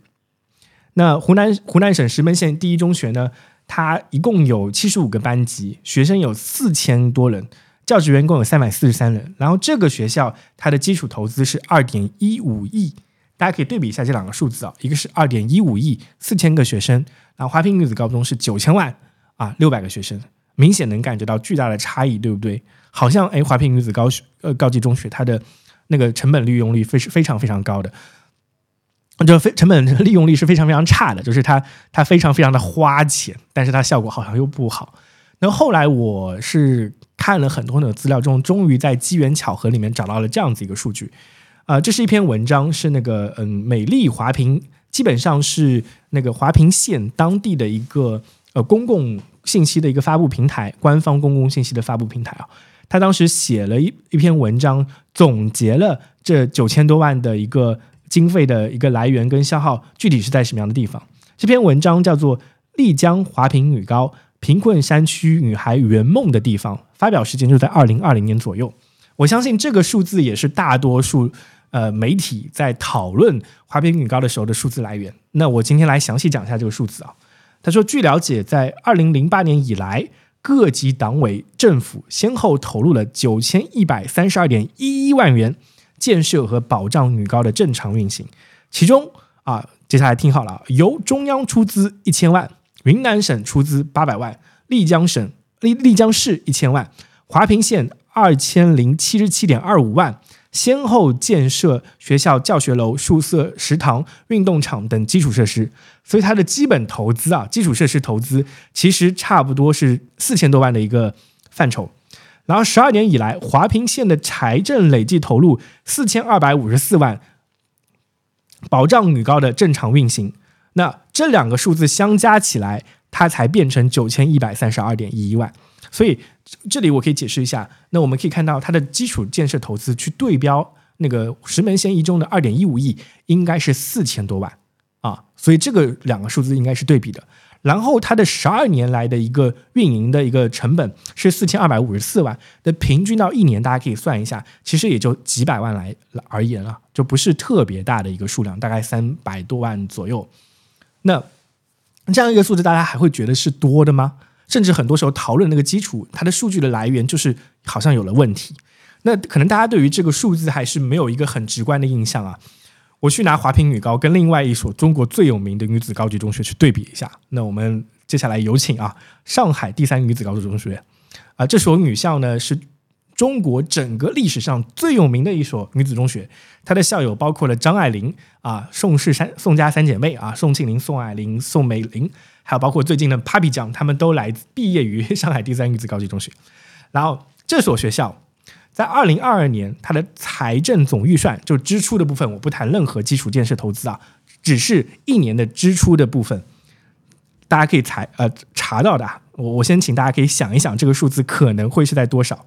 那湖南湖南省石门县第一中学呢，它一共有七十五个班级，学生有四千多人。教职员共有三百四十三人，然后这个学校它的基础投资是二点一五亿，大家可以对比一下这两个数字啊，一个是二点一五亿四千个学生，然后华坪女子高中是九千万啊六百个学生，明显能感觉到巨大的差异，对不对？好像哎华坪女子高学呃高级中学它的那个成本利用率非是非常非常高的，就非成本利用率是非常非常差的，就是它它非常非常的花钱，但是它效果好像又不好。那后来我是看了很多的资料中，终于在机缘巧合里面找到了这样子一个数据，啊、这是一篇文章，是那个嗯美丽华坪，基本上是那个华坪县当地的一个呃公共信息的一个发布平台，官方公共信息的发布平台啊。他当时写了一一篇文章，总结了这九千多万的一个经费的一个来源跟消耗，具体是在什么样的地方？这篇文章叫做《丽江华坪女高贫困山区女孩圆梦的地方》，发表时间就在二零二零年左右。我相信这个数字也是大多数呃媒体在讨论华坪女高的时候的数字来源。那我今天来详细讲一下这个数字啊。他说，据了解，在二零零八年以来，各级党委政府先后投入了九千一百三十二点一一万元建设和保障女高的正常运行。其中啊，接下来听好了，由中央出资一千万，云南省出资八百万，丽江省丽丽江市一千万，华坪县二千零七十七点二五万。先后建设学校教学楼、宿舍、食堂、运动场等基础设施，所以它的基本投资啊，基础设施投资其实差不多是四千多万的一个范畴。然后十二年以来，华坪县的财政累计投入四千二百五十四万，保障女高的正常运行。那这两个数字相加起来，它才变成九千一百三十二点一一万。所以这里我可以解释一下，那我们可以看到它的基础建设投资去对标那个石门县一中的二点一五亿，应该是四千多万啊，所以这个两个数字应该是对比的。然后它的十二年来的一个运营的一个成本是四千二百五十四万，那平均到一年大家可以算一下，其实也就几百万来而言了，就不是特别大的一个数量，大概三百多万左右。那这样一个数字，大家还会觉得是多的吗？甚至很多时候讨论那个基础，它的数据的来源就是好像有了问题。那可能大家对于这个数字还是没有一个很直观的印象啊。我去拿华坪女高跟另外一所中国最有名的女子高级中学去对比一下。那我们接下来有请啊，上海第三女子高级中学啊，这所女校呢是中国整个历史上最有名的一所女子中学。它的校友包括了张爱玲啊、宋氏三宋家三姐妹啊、宋庆龄、宋霭龄、宋美龄，还有包括最近的 Papi 酱，他们都来自毕业于上海第三女子高级中学。然后这所学校。在二零二二年，它的财政总预算就支出的部分，我不谈任何基础建设投资啊，只是一年的支出的部分，大家可以查呃查到的。我我先请大家可以想一想，这个数字可能会是在多少？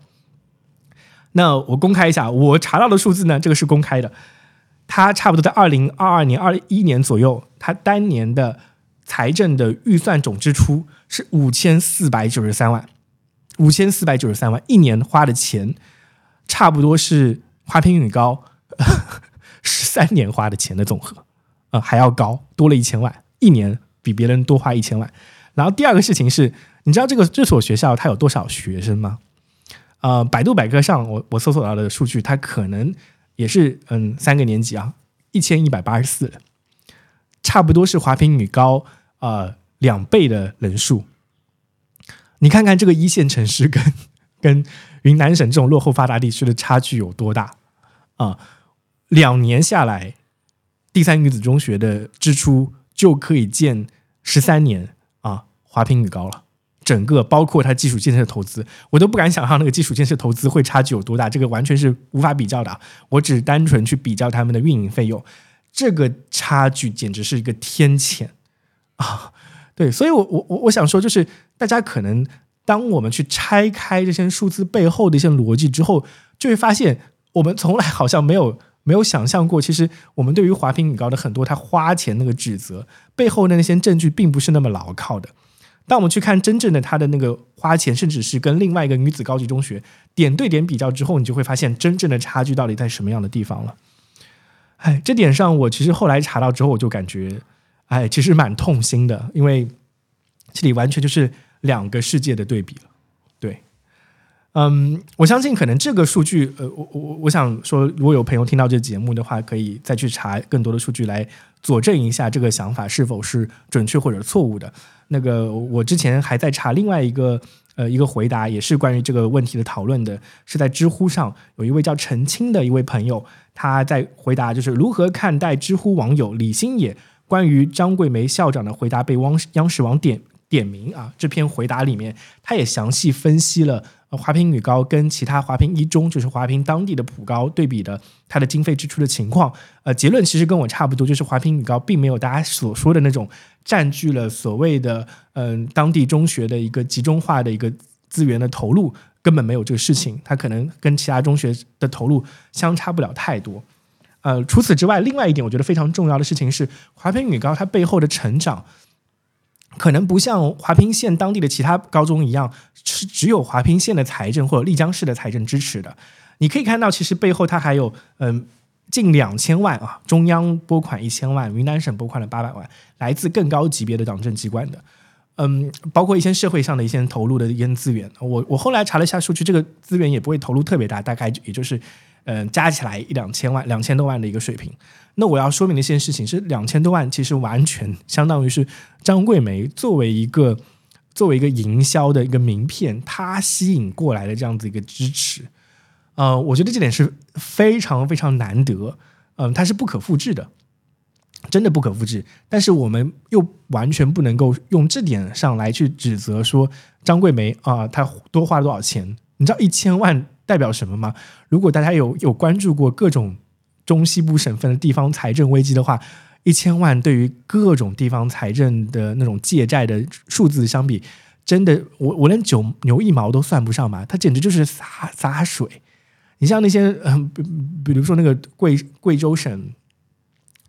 那我公开一下，我查到的数字呢，这个是公开的，它差不多在二零二二年、二一年左右，它当年的财政的预算总支出是五千四百九十三万，五千四百九十三万，一年花的钱。差不多是华坪女高 十三年花的钱的总和，呃，还要高，多了一千万，一年比别人多花一千万。然后第二个事情是，你知道这个这所学校它有多少学生吗？呃，百度百科上我我搜索到的数据，它可能也是嗯三个年级啊，一千一百八十四人，差不多是华坪女高呃两倍的人数。你看看这个一线城市跟跟。云南省这种落后发达地区的差距有多大啊？两年下来，第三女子中学的支出就可以建十三年啊，华坪女高了。整个包括它基础建设投资，我都不敢想象那个基础建设投资会差距有多大。这个完全是无法比较的。我只单纯去比较他们的运营费用，这个差距简直是一个天堑啊！对，所以我我我我想说，就是大家可能。当我们去拆开这些数字背后的一些逻辑之后，就会发现我们从来好像没有没有想象过，其实我们对于华坪女高的很多他花钱那个指责背后的那些证据，并不是那么牢靠的。当我们去看真正的他的那个花钱，甚至是跟另外一个女子高级中学点对点比较之后，你就会发现真正的差距到底在什么样的地方了。哎，这点上我其实后来查到之后，我就感觉，哎，其实蛮痛心的，因为这里完全就是。两个世界的对比了，对，嗯，我相信可能这个数据，呃，我我我想说，如果有朋友听到这节目的话，可以再去查更多的数据来佐证一下这个想法是否是准确或者错误的。那个我之前还在查另外一个呃一个回答，也是关于这个问题的讨论的，是在知乎上有一位叫陈青的一位朋友，他在回答就是如何看待知乎网友李新野关于张桂梅校长的回答被汪央视网点。点名啊！这篇回答里面，他也详细分析了呃华坪女高跟其他华坪一中，就是华坪当地的普高对比的它的经费支出的情况，呃，结论其实跟我差不多，就是华坪女高并没有大家所说的那种占据了所谓的嗯、当地中学的一个集中化的一个资源的投入，根本没有这个事情，它可能跟其他中学的投入相差不了太多。呃，除此之外，另外一点我觉得非常重要的事情是，华坪女高它背后的成长，可能不像华坪县当地的其他高中一样，是只有华坪县的财政或者丽江市的财政支持的。你可以看到，其实背后它还有嗯、近两千万啊，中央拨款一千万，云南省拨款了八百万，来自更高级别的党政机关的。嗯，包括一些社会上的一些投入的一些资源，我我后来查了一下数据，这个资源也不会投入特别大，大概也就是嗯、加起来一两千万、两千多万的一个水平。那我要说明的一件事情是，两千多万其实完全相当于是张桂梅作为一个作为一个营销的一个名片，它吸引过来的这样子一个支持。呃，我觉得这点是非常非常难得，嗯、它是不可复制的，真的不可复制。但是我们又完全不能够用这点上来去指责说张桂梅啊、她多花了多少钱？你知道一千万代表什么吗？如果大家有有关注过各种中西部省份的地方财政危机的话，一千万对于各种地方财政的那种借债的数字相比，真的我我连九牛一毛都算不上吧，它简直就是洒洒水。你像那些嗯、比比如说那个贵贵州省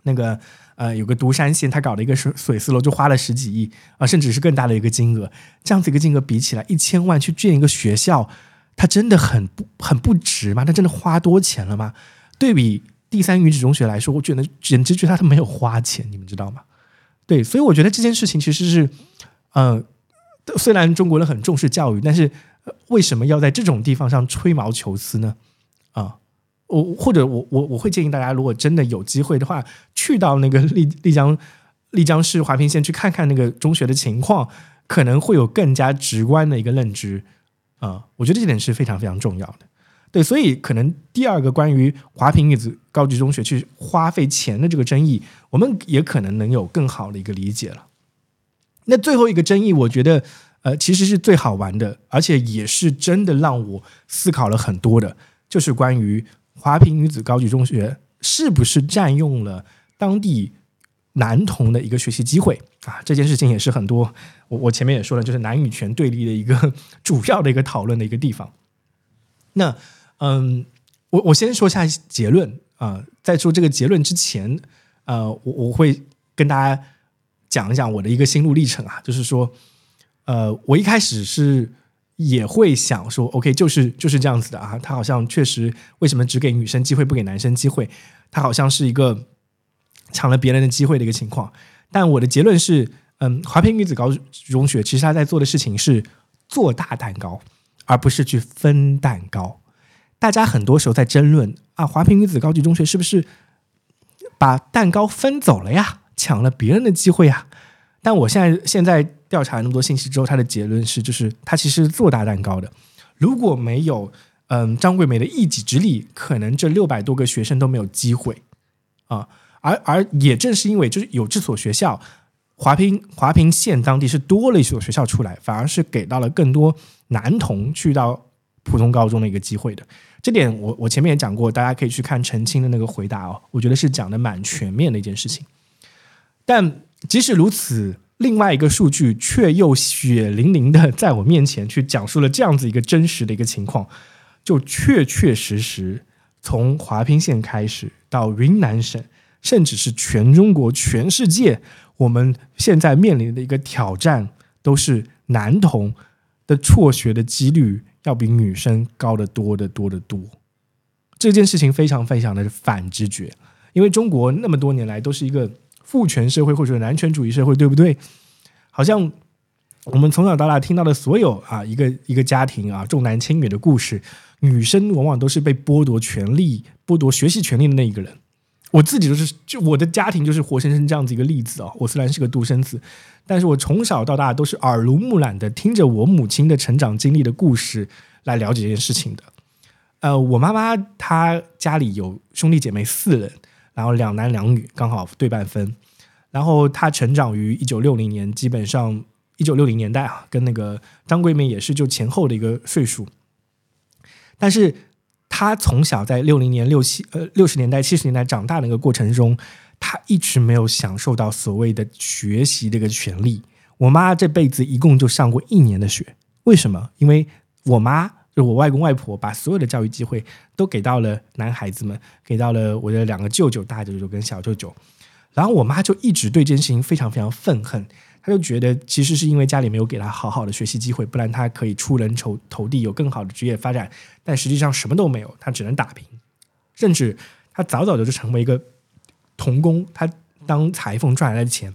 那个呃有个独山县，他搞了一个水水丝楼就花了十几亿啊、甚至是更大的一个金额。这样子一个金额比起来，一千万去建一个学校，它真的很不很不值吗？它真的花多钱了吗？对比第三女子中学来说，我觉得简直觉得他没有花钱，你们知道吗？对，所以我觉得这件事情其实是，呃，虽然中国人很重视教育，但是、为什么要在这种地方上吹毛求疵呢？啊、我或者我我我会建议大家，如果真的有机会的话，去到那个 丽丽江丽江市华坪县去看看那个中学的情况，可能会有更加直观的一个认知啊、我觉得这点是非常非常重要的。对，所以可能第二个关于华坪女子高级中学去花费钱的这个争议，我们也可能能有更好的一个理解了。那最后一个争议，我觉得呃其实是最好玩的，而且也是真的让我思考了很多的，就是关于华坪女子高级中学是不是占用了当地男童的一个学习机会啊？这件事情也是很多我我前面也说了，就是男女权对立的一个 主要的一个讨论的一个地方。那嗯，我我先说一下结论啊、在说这个结论之前，呃，我我会跟大家讲一讲我的一个心路历程啊，就是说，呃，我一开始是也会想说，OK，就是就是这样子的啊，他好像确实为什么只给女生机会不给男生机会？他好像是一个抢了别人的机会的一个情况。但我的结论是，嗯，华坪女子高中学其实他在做的事情是做大蛋糕，而不是去分蛋糕。大家很多时候在争论啊，华坪女子高级中学是不是把蛋糕分走了呀，抢了别人的机会呀？但我现在现在调查了那么多信息之后，他的结论是，就是他其实做大蛋糕的。如果没有嗯张桂梅的一己之力，可能这六百多个学生都没有机会啊。而而也正是因为就是有这所学校，华坪华坪县当地是多了一所学校出来，反而是给到了更多男童去到普通高中的一个机会的。这点我我前面也讲过，大家可以去看澄清的那个回答哦，我觉得是讲的蛮全面的一件事情。但即使如此，另外一个数据却又血淋淋的在我面前去讲述了这样子一个真实的一个情况，就确确实实从华坪县开始到云南省，甚至是全中国、全世界，我们现在面临的一个挑战，都是男童的辍学的几率要比女生高得多得多得多。这件事情非常非常的反直觉，因为中国那么多年来都是一个父权社会或者男权主义社会，对不对？好像我们从小到大听到的所有啊，一个一个家庭啊重男轻女的故事，女生往往都是被剥夺权利、剥夺学习权利的那一个人。我自己就是，就我的家庭就是活生生这样子一个例子啊。我虽然是个独生子，但是我从小到大都是耳濡目染的听着我母亲的成长经历的故事来了解这件事情的。呃，我妈妈她家里有兄弟姐妹四人，然后两男两女，刚好对半分。然后她成长于一九六零年，基本上一九六零年代啊，跟那个张桂梅也是就前后的一个岁数。但是他从小在六零年、六七呃六十年代、七十年代长大的那个过程中，他一直没有享受到所谓的学习这个权利。我妈这辈子一共就上过一年的学，为什么？因为我妈就我外公外婆把所有的教育机会都给到了男孩子们，给到了我的两个舅舅、大舅舅跟小舅舅。然后我妈就一直对这件事情非常非常愤恨，他就觉得其实是因为家里没有给他好好的学习机会，不然他可以出人头头地，有更好的职业发展。但实际上什么都没有，他只能打拼，甚至他早早的就成为一个童工，他当裁缝赚来的钱，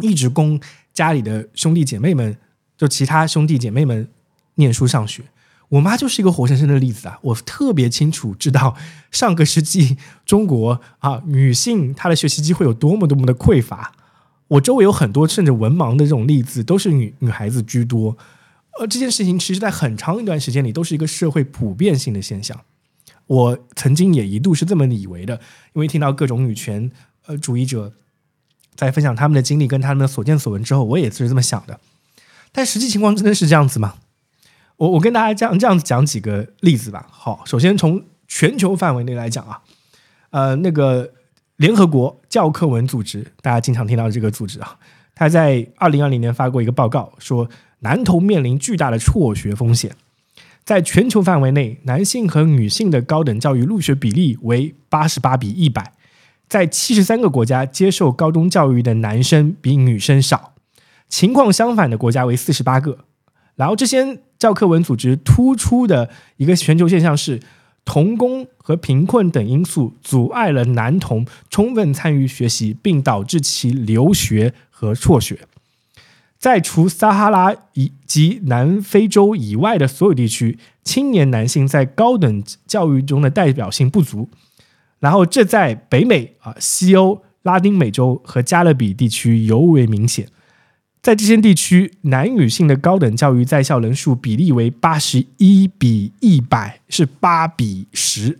一直供家里的兄弟姐妹们，就其他兄弟姐妹们念书上学。我妈就是一个活生生的例子啊！我特别清楚知道上个世纪中国啊，女性她的学习机会有多么多么的匮乏。我周围有很多甚至文盲的这种例子，都是女女孩子居多。呃，这件事情其实在很长一段时间里都是一个社会普遍性的现象。我曾经也一度是这么以为的，因为听到各种女权呃主义者在分享他们的经历跟他们的所见所闻之后，我也是这么想的。但实际情况真的是这样子吗？我我跟大家这样这样子讲几个例子吧。好，首先从全球范围内来讲啊，呃，那个联合国教科文组织，大家经常听到这个组织啊，他在二零二零年发过一个报告，说男童面临巨大的辍学风险。在全球范围内，男性和女性的高等教育入学比例为八十八比一百，在七十三个国家，接受高中教育的男生比女生少，情况相反的国家为四十八个。然后这些教科文组织突出的一个全球现象是，童工和贫困等因素阻碍了男童充分参与学习，并导致其留学和辍学。在除撒哈拉以及南非洲以外的所有地区，青年男性在高等教育中的代表性不足。然后这在北美啊、西欧、拉丁美洲和加勒比地区尤为明显。在这些地区，男女性的高等教育在校人数比例为八十一比一百，是八比十。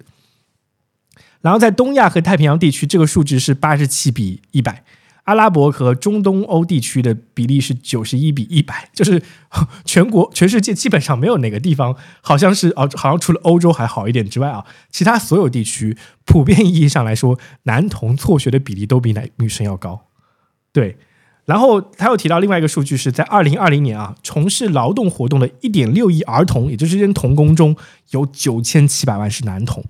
然后在东亚和太平洋地区，这个数值是八十七比一百；阿拉伯和中东欧地区的比例是九十一比一百，就是 全国全世界基本上没有哪个地方好像是哦，好像除了欧洲还好一点之外啊，其他所有地区普遍意义上来说，男童辍学的比例都比男女生要高。对。然后他又提到另外一个数据，是在二零二零年啊，从事劳动活动的一点六亿儿童，也就是这些童工中有九千七百万是男童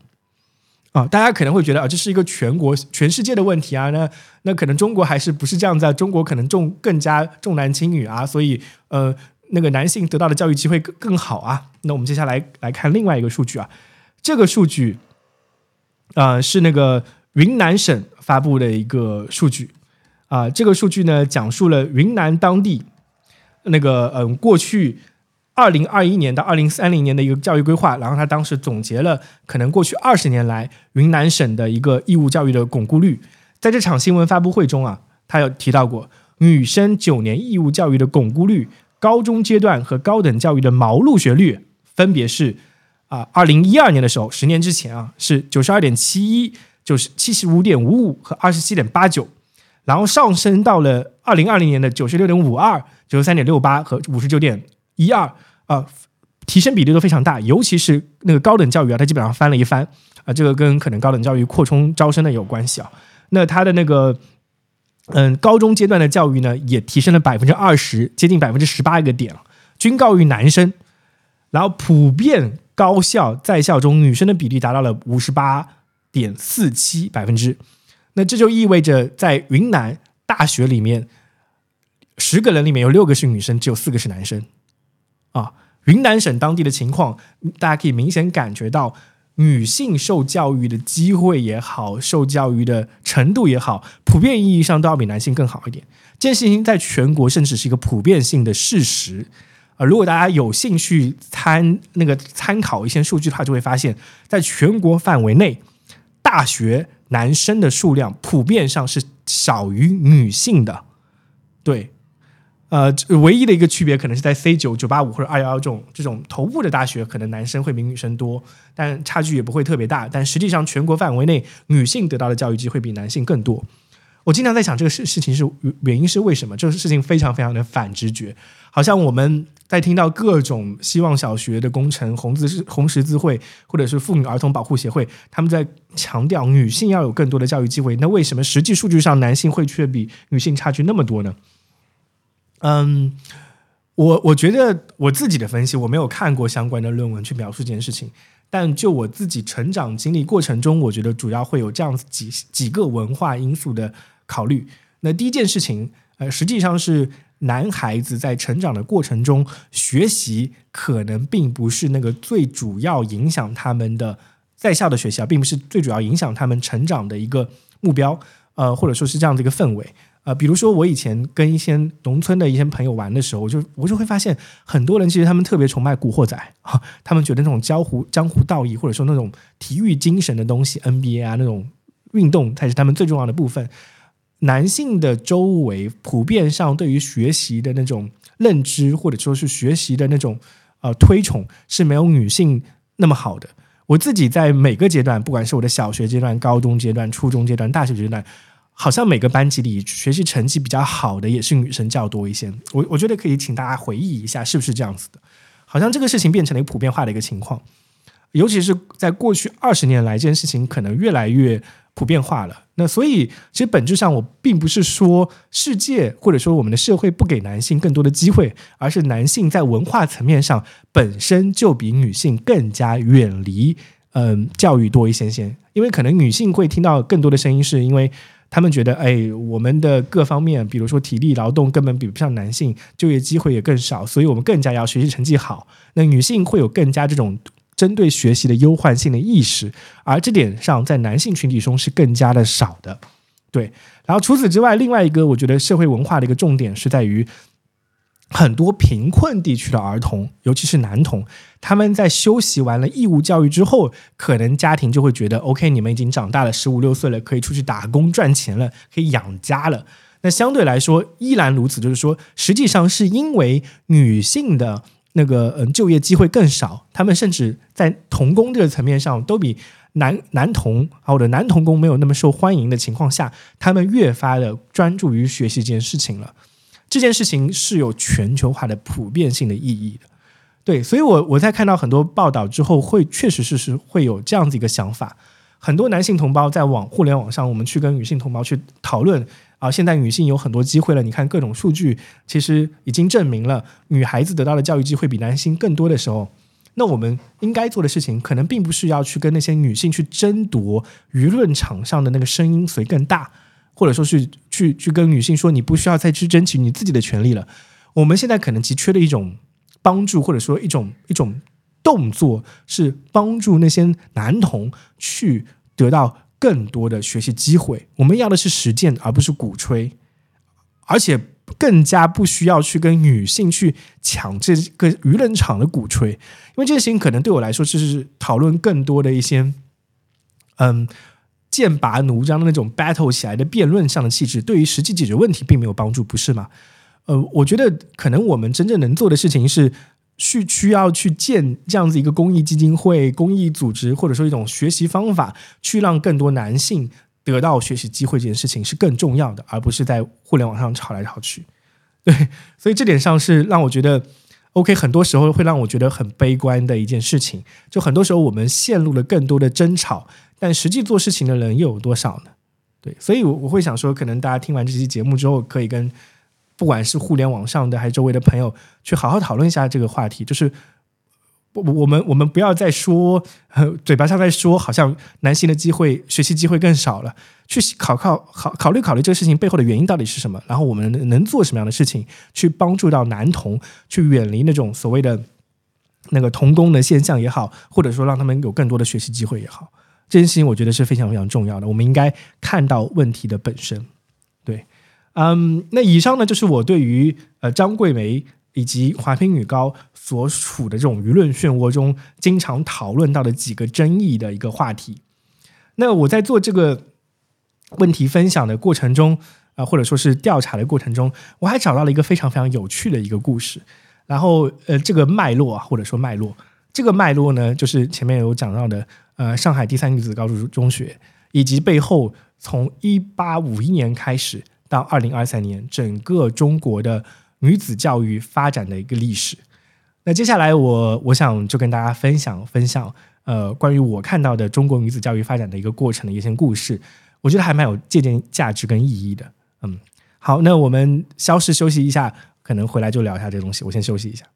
啊。大家可能会觉得啊，这是一个全国、全世界的问题啊。那那可能中国还是不是这样子啊？中国可能重更加重男轻女啊，所以呃，那个男性得到的教育机会更更好啊。那我们接下来来看另外一个数据啊，这个数据啊是那个云南省发布的一个数据。啊，这个数据呢，讲述了云南当地那个嗯，过去二零二一年到二零三零年的一个教育规划，然后他当时总结了可能过去二十年来云南省的一个义务教育的巩固率。在这场新闻发布会中啊，他有提到过女生九年义务教育的巩固率，高中阶段和高等教育的毛入学率分别是啊，二零一二年的时候，十年之前啊，是九十二点七一、九十七十五点五五和二十七点八九。然后上升到了二零二零年的九十六点五二、九十三点六八和五十九点一二啊，提升比例都非常大，尤其是那个高等教育啊，它基本上翻了一番啊，这个跟可能高等教育扩充招生的有关系啊。那它的那个嗯，高中阶段的教育呢，也提升了百分之二十，接近百分之十八一个点，均高于男生。然后普遍高校在校中女生的比例达到了五十八点四七百分之。那这就意味着，在云南大学里面，十个人里面有六个是女生，只有四个是男生。啊，云南省当地的情况，大家可以明显感觉到，女性受教育的机会也好，受教育的程度也好，普遍意义上都要比男性更好一点。这件事情在全国甚至是一个普遍性的事实。啊，如果大家有兴趣参那个参考一些数据的话，就会发现，在全国范围内，大学。男生的数量普遍上是少于女性的，对，呃，唯一的一个区别可能是在 C 九九八五或者二幺幺这种这种头部的大学，可能男生会比女生多，但差距也不会特别大。但实际上，全国范围内女性得到的教育机会比男性更多。我经常在想这个事事情是原因是为什么？这个事情非常非常的反直觉，好像我们在听到各种希望小学的工程、红字红十字会或者是妇女儿童保护协会，他们在强调女性要有更多的教育机会。那为什么实际数据上男性会却比女性差距那么多呢？嗯，我我觉得我自己的分析，我没有看过相关的论文去描述这件事情。但就我自己成长经历过程中，我觉得主要会有这样子几几个文化因素的考虑。那第一件事情，呃，实际上是男孩子在成长的过程中，学习可能并不是那个最主要影响他们的在校的学校，并不是最主要影响他们成长的一个目标，呃，或者说是这样的一个氛围。呃，比如说我以前跟一些农村的一些朋友玩的时候，我就我就会发现，很多人其实他们特别崇拜古惑仔啊，他们觉得那种江湖江湖道义或者说那种体育精神的东西，NBA 啊那种运动才是他们最重要的部分。男性的周围普遍上对于学习的那种认知，或者说是学习的那种呃推崇是没有女性那么好的。我自己在每个阶段，不管是我的小学阶段、高中阶段、初中阶段、大学阶段。好像每个班级里学习成绩比较好的也是女生较多一些。我我觉得可以请大家回忆一下，是不是这样子的？好像这个事情变成了一个普遍化的一个情况，尤其是在过去二十年来，这件事情可能越来越普遍化了。那所以，其实本质上我并不是说世界或者说我们的社会不给男性更多的机会，而是男性在文化层面上本身就比女性更加远离嗯教育多一些些。因为可能女性会听到更多的声音，是因为。他们觉得，哎，我们的各方面，比如说体力劳动，根本比不上男性，就业机会也更少，所以我们更加要学习成绩好。那女性会有更加这种针对学习的忧患性的意识，而这点上在男性群体中是更加的少的。对，然后除此之外，另外一个我觉得社会文化的一个重点是在于。很多贫困地区的儿童，尤其是男童，他们在修习完了义务教育之后，可能家庭就会觉得，OK，你们已经长大了，十五六岁了，可以出去打工赚钱了，可以养家了。那相对来说依然如此，就是说，实际上是因为女性的那个嗯就业机会更少，他们甚至在童工这个层面上都比男男童啊或者男童工没有那么受欢迎的情况下，他们越发的专注于学习这件事情了。这件事情是有全球化的普遍性的意义的，对，所以我我在看到很多报道之后，会确实是是会有这样子一个想法。很多男性同胞在网互联网上，我们去跟女性同胞去讨论啊，现在女性有很多机会了。你看各种数据，其实已经证明了女孩子得到的教育机会比男性更多的时候，那我们应该做的事情，可能并不是要去跟那些女性去争夺舆论场上的那个声音谁更大。或者说是去去跟女性说，你不需要再去争取你自己的权利了。我们现在可能急缺的一种帮助，或者说一种一种动作，是帮助那些男童去得到更多的学习机会。我们要的是实践，而不是鼓吹，而且更加不需要去跟女性去抢这个舆论场的鼓吹，因为这件事情可能对我来说就是讨论更多的一些，嗯。剑拔弩张的那种 battle 起来的辩论上的气质，对于实际解决问题并没有帮助，不是吗？呃，我觉得可能我们真正能做的事情是，去需要去建这样子一个公益基金会、公益组织，或者说一种学习方法，去让更多男性得到学习机会，这件事情是更重要的，而不是在互联网上吵来吵去。对，所以这点上是让我觉得 OK，很多时候会让我觉得很悲观的一件事情。就很多时候我们陷入了更多的争吵。但实际做事情的人又有多少呢？对，所以，我我会想说，可能大家听完这期节目之后，可以跟不管是互联网上的还是周围的朋友，去好好讨论一下这个话题。就是我我们我们不要再说嘴巴上在说，好像男性的机会学习机会更少了。去考考考考虑考虑这个事情背后的原因到底是什么，然后我们能做什么样的事情去帮助到男童，去远离那种所谓的那个童工的现象也好，或者说让他们有更多的学习机会也好。这件事情我觉得是非常非常重要的，我们应该看到问题的本身。对，嗯，那以上呢就是我对于呃张桂梅以及华坪女高所处的这种舆论漩涡中经常讨论到的几个争议的一个话题。那我在做这个问题分享的过程中啊，或者说是调查的过程中，我还找到了一个非常非常有趣的一个故事。然后呃，这个脉络啊，或者说脉络，这个脉络呢，就是前面有讲到的。呃，上海第三女子高中中学，以及背后从一八五一年开始到二零二三年，整个中国的女子教育发展的一个历史。那接下来我我想就跟大家分享分享，呃，关于我看到的中国女子教育发展的一个过程的一些故事，我觉得还蛮有借鉴价值跟意义的。嗯，好，那我们稍事休息一下，可能回来就聊一下这东西。我先休息一下。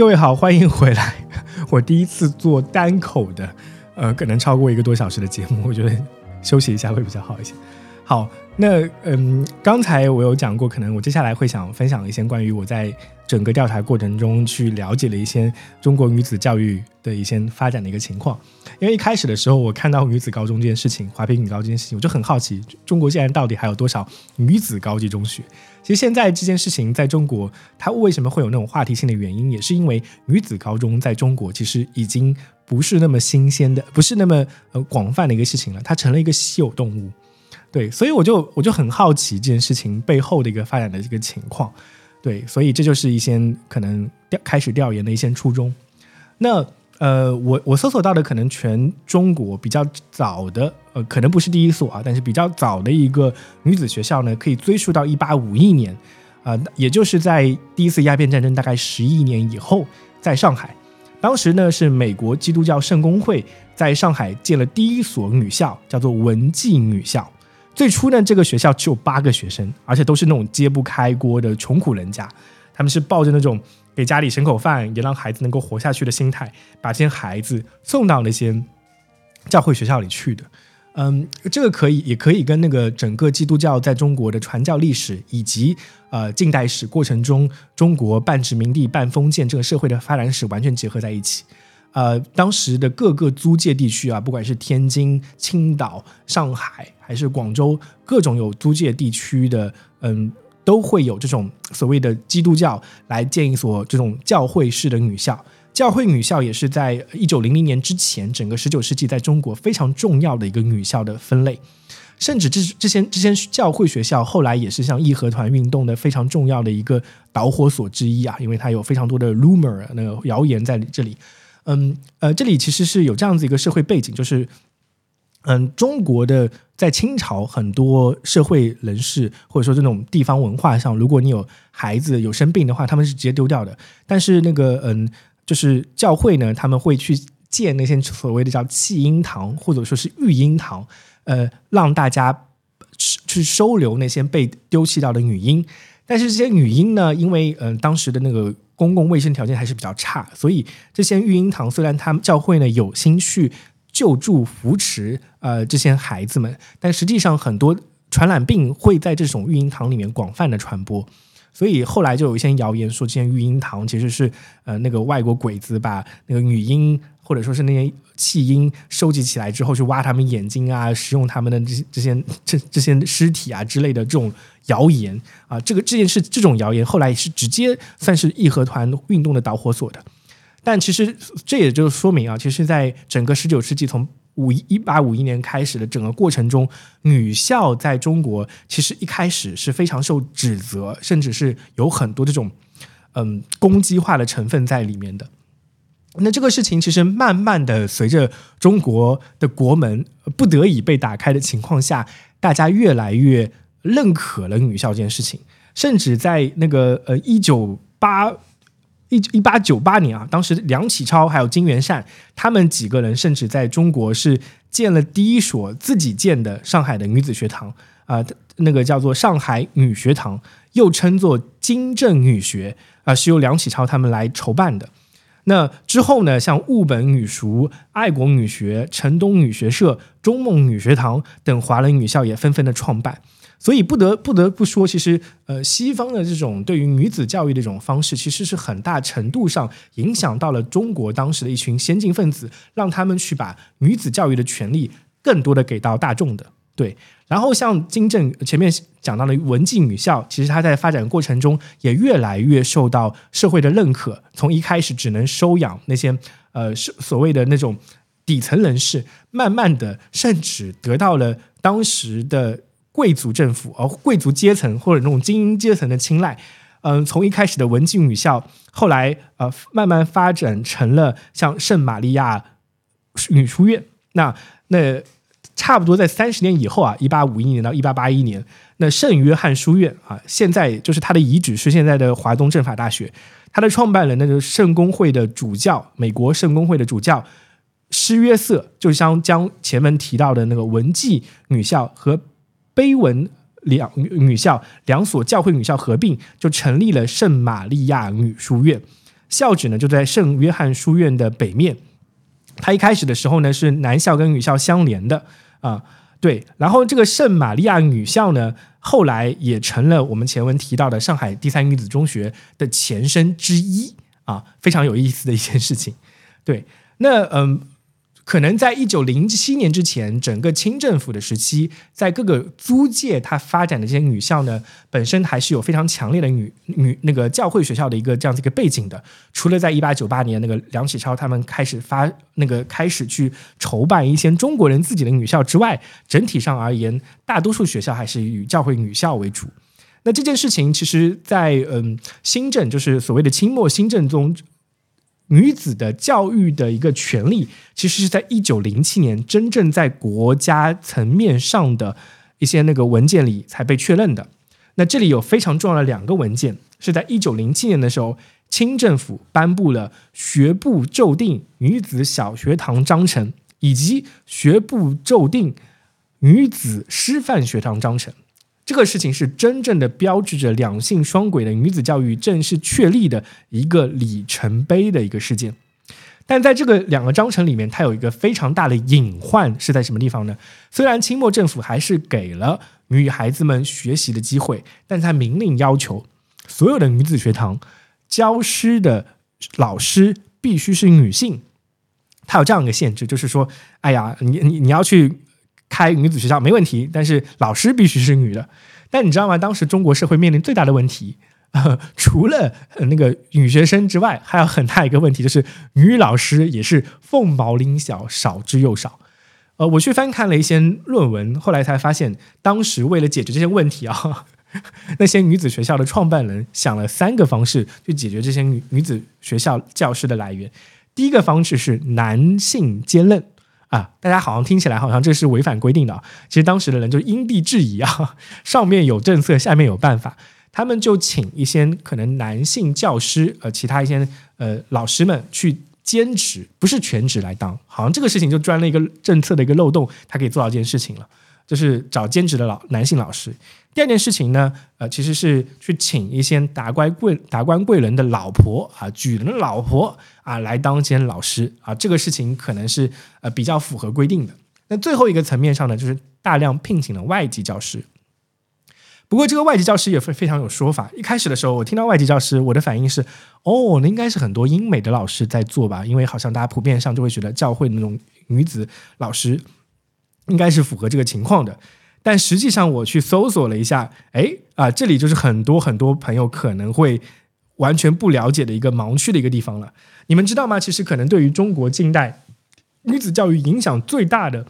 各位好，欢迎回来。我第一次做单口的，呃，可能超过一个多小时的节目，我觉得休息一下会比较好一些。好，那嗯，刚才我有讲过，可能我接下来会想分享一些关于我在整个调查过程中去了解了一些中国女子教育的一些发展的一个情况。因为一开始的时候，我看到女子高中这件事情，华北女高这件事情，我就很好奇，中国现在到底还有多少女子高级中学？其实现在这件事情在中国，它为什么会有那种话题性的原因，也是因为女子高中在中国其实已经不是那么新鲜的，不是那么呃广泛的一个事情了，它成了一个稀有动物。对，所以我就我就很好奇这件事情背后的一个发展的这个情况。对，所以这就是一些可能调开始调研的一些初衷。那呃，我我搜索到的可能全中国比较早的，呃，可能不是第一所啊，但是比较早的一个女子学校呢，可以追溯到一八五一年，啊、也就是在第一次鸦片战争大概十一年以后，在上海，当时呢是美国基督教圣公会在上海建了第一所女校，叫做文记女校。最初呢，这个学校只有八个学生，而且都是那种揭不开锅的穷苦人家。他们是抱着那种给家里省口饭，也让孩子能够活下去的心态，把这些孩子送到那些教会学校里去的。嗯，这个可以也可以跟那个整个基督教在中国的传教历史，以及呃近代史过程中中国半殖民地半封建这个社会的发展史完全结合在一起。呃，当时的各个租界地区啊，不管是天津、青岛、上海还是广州，各种有租界地区的，嗯，都会有这种所谓的基督教来建一所这种教会式的女校。教会女校也是在一九零零年之前，整个十九世纪在中国非常重要的一个女校的分类。甚至这这些这些教会学校后来也是像义和团运动的非常重要的一个导火索之一啊，因为它有非常多的 rumor 那个谣言在这里。嗯，呃，这里其实是有这样子一个社会背景，就是，嗯，中国的在清朝很多社会人士或者说这种地方文化上，如果你有孩子有生病的话，他们是直接丢掉的。但是那个，嗯，就是教会呢，他们会去建那些所谓的叫弃婴堂或者说是育婴堂，呃，让大家去收留那些被丢弃掉的女婴。但是这些女婴呢，因为嗯、当时的那个公共卫生条件还是比较差，所以这些育婴堂虽然他们教会呢有心去救助扶持呃这些孩子们，但实际上很多传染病会在这种育婴堂里面广泛的传播。所以后来就有一些谣言说，这些育婴堂其实是呃那个外国鬼子把那个女婴或者说是那些弃婴收集起来之后，去挖他们眼睛啊，食用他们的这些这些这这些尸体啊之类的这种谣言啊，这个这件事这种谣言后来是直接算是义和团运动的导火索的。但其实这也就说明啊，其实在整个十九世纪从五一八五一年开始的整个过程中，女校在中国其实一开始是非常受指责，甚至是有很多这种嗯攻击化的成分在里面的。那这个事情其实慢慢的随着中国的国门不得已被打开的情况下，大家越来越认可了女校这件事情，甚至在那个呃一九八一一八九八年啊，当时梁启超还有金元善他们几个人，甚至在中国是建了第一所自己建的上海的女子学堂啊、那个叫做上海女学堂，又称作金正女学啊、是由梁启超他们来筹办的。那之后呢，像雾本女塾、爱国女学、城东女学社、中梦女学堂等华人女校也纷纷的创办。所以不得不得不说，其实呃，西方的这种对于女子教育的这种方式，其实是很大程度上影响到了中国当时的一群先进分子，让他们去把女子教育的权利更多的给到大众的。对，然后像金正前面讲到的文静女校，其实它在发展过程中也越来越受到社会的认可。从一开始只能收养那些呃是所谓的那种底层人士，慢慢的甚至得到了当时的贵族政府，而、贵族阶层或者那种精英阶层的青睐。嗯、从一开始的文妓女校，后来呃慢慢发展成了像圣玛利亚女书院。那那差不多在三十年以后啊，一八五一年到一八八一年，那圣约翰书院啊，现在就是它的遗址是现在的华东政法大学，它的创办人呢就是圣公会的主教，美国圣公会的主教施约瑟，就像将前面提到的那个文妓女校和碑文两女校两所教会女校合并，就成立了圣玛利亚女书院。校址呢就在圣约翰书院的北面。它一开始的时候呢是男校跟女校相连的啊、对。然后这个圣玛利亚女校呢，后来也成了我们前文提到的上海第三女子中学的前身之一啊，非常有意思的一件事情。对，那嗯。可能在一九零七年之前，整个清政府的时期，在各个租界它发展的这些女校呢，本身还是有非常强烈的女女那个教会学校的一个这样子一个背景的。除了在一八九八年那个梁启超他们开始发那个开始去筹办一些中国人自己的女校之外，整体上而言，大多数学校还是以教会女校为主。那这件事情，其实在嗯新政，就是所谓的清末新政中，女子的教育的一个权利，其实是在一九零七年真正在国家层面上的一些那个文件里才被确认的。那这里有非常重要的两个文件，是在一九零七年的时候，清政府颁布了学部奏定女子小学堂章程，以及学部奏定女子师范学堂章程。这个事情是真正的标志着两性双轨的女子教育正式确立的一个里程碑的一个事件。但在这个两个章程里面，它有一个非常大的隐患是在什么地方呢？虽然清末政府还是给了女孩子们学习的机会，但它明令要求所有的女子学堂教师的老师必须是女性。它有这样一个限制，就是说，哎呀，你你你要去开女子学校没问题，但是老师必须是女的。但你知道吗？当时中国社会面临最大的问题，呃、除了、呃那个女学生之外，还有很大一个问题，就是女老师也是凤毛麟角，少之又少。呃，我去翻看了一些论文，后来才发现，当时为了解决这些问题啊，那些女子学校的创办人想了三个方式去解决这些女女子学校教师的来源。第一个方式是男性兼任。啊，大家好像听起来好像这是违反规定的啊。其实当时的人就因地制宜啊，上面有政策，下面有办法。他们就请一些可能男性教师，呃，其他一些呃老师们去兼职，不是全职来当。好像这个事情就钻了一个政策的一个漏洞，他可以做到这件事情了，就是找兼职的老男性老师。第二件事情呢，呃，其实是去请一些达官贵达官贵人的老婆啊，举人的老婆啊，来当兼老师啊，这个事情可能是呃比较符合规定的。那最后一个层面上呢，就是大量聘请了外籍教师。不过这个外籍教师也非非常有说法。一开始的时候，我听到外籍教师，我的反应是，哦，那应该是很多英美的老师在做吧，因为好像大家普遍上就会觉得教会那种女子老师应该是符合这个情况的。但实际上我去搜索了一下，哎啊，这里就是很多很多朋友可能会完全不了解的一个盲区的一个地方了。你们知道吗？其实可能对于中国近代女子教育影响最大的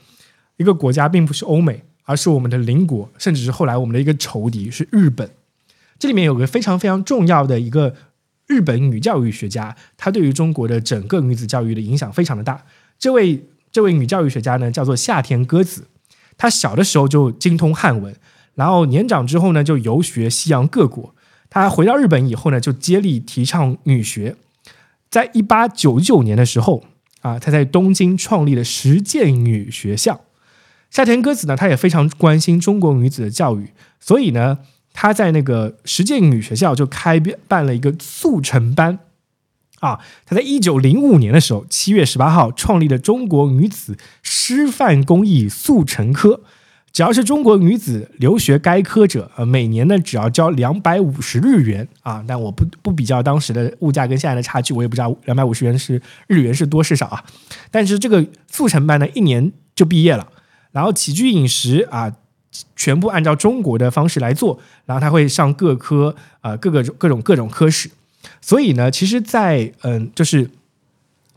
一个国家，并不是欧美，而是我们的邻国，甚至是后来我们的一个仇敌是日本。这里面有个非常非常重要的一个日本女教育学家，她对于中国的整个女子教育的影响非常的大。这位这位女教育学家呢，叫做夏田歌子。她小的时候就精通汉文，然后年长之后呢，就游学西洋各国。他回到日本以后呢，就接力提倡女学。在一八九九年的时候啊，她在东京创立了实践女学校。夏田歌子呢，她也非常关心中国女子的教育，所以呢。她在那个实践女学校就开办了一个速成班，啊，她在一九零五年的时候，七月十八号创立了中国女子师范工艺速成科。只要是中国女子留学该科者，呃，每年呢只要交两百五十日元啊。但我不不比较当时的物价跟现在的差距，我也不知道两百五十元是日元是多是少啊。但是这个速成班呢，一年就毕业了，然后起居饮食啊。全部按照中国的方式来做，然后他会上各科啊各个各种各种科室，所以呢，其实，在嗯，就是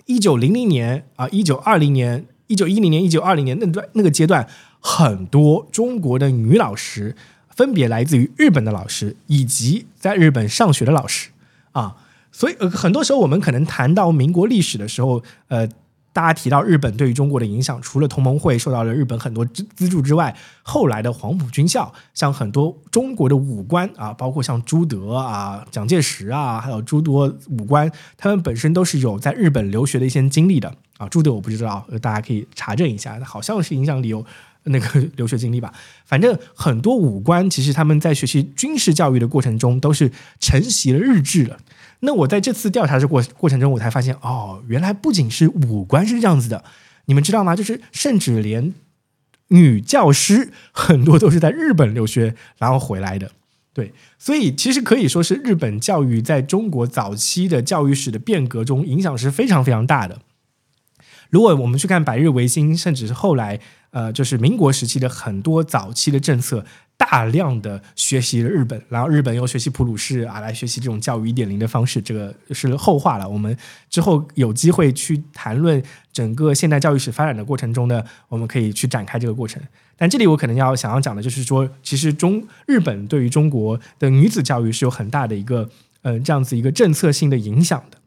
一九零零年啊，一九二零年、一九一零年、一九二零年那段那个阶段，很多中国的女老师分别来自于日本的老师以及在日本上学的老师啊，所以呃，很多时候我们可能谈到民国历史的时候，呃。大家提到日本对于中国的影响，除了同盟会受到了日本很多资资助之外，后来的黄埔军校，像很多中国的武官啊，包括像朱德啊、蒋介石啊，还有诸多武官，他们本身都是有在日本留学的一些经历的啊。朱德我不知道，大家可以查证一下，好像是影响力有那个留学经历吧。反正很多武官其实他们在学习军事教育的过程中，都是承袭了日志的。那我在这次调查的过过程中，我才发现哦，原来不仅是五官是这样子的，你们知道吗？就是甚至连女教师很多都是在日本留学然后回来的，对，所以其实可以说是日本教育在中国早期的教育史的变革中影响是非常非常大的。如果我们去看百日维新，甚至是后来呃，就是民国时期的很多早期的政策。大量的学习了日本，然后日本又学习普鲁士啊，来学习这种教育一点零的方式，这个是后话了。我们之后有机会去谈论整个现代教育史发展的过程中呢，我们可以去展开这个过程。但这里我可能要想要讲的就是说，其实中日本对于中国的女子教育是有很大的一个呃这样子一个政策性的影响的。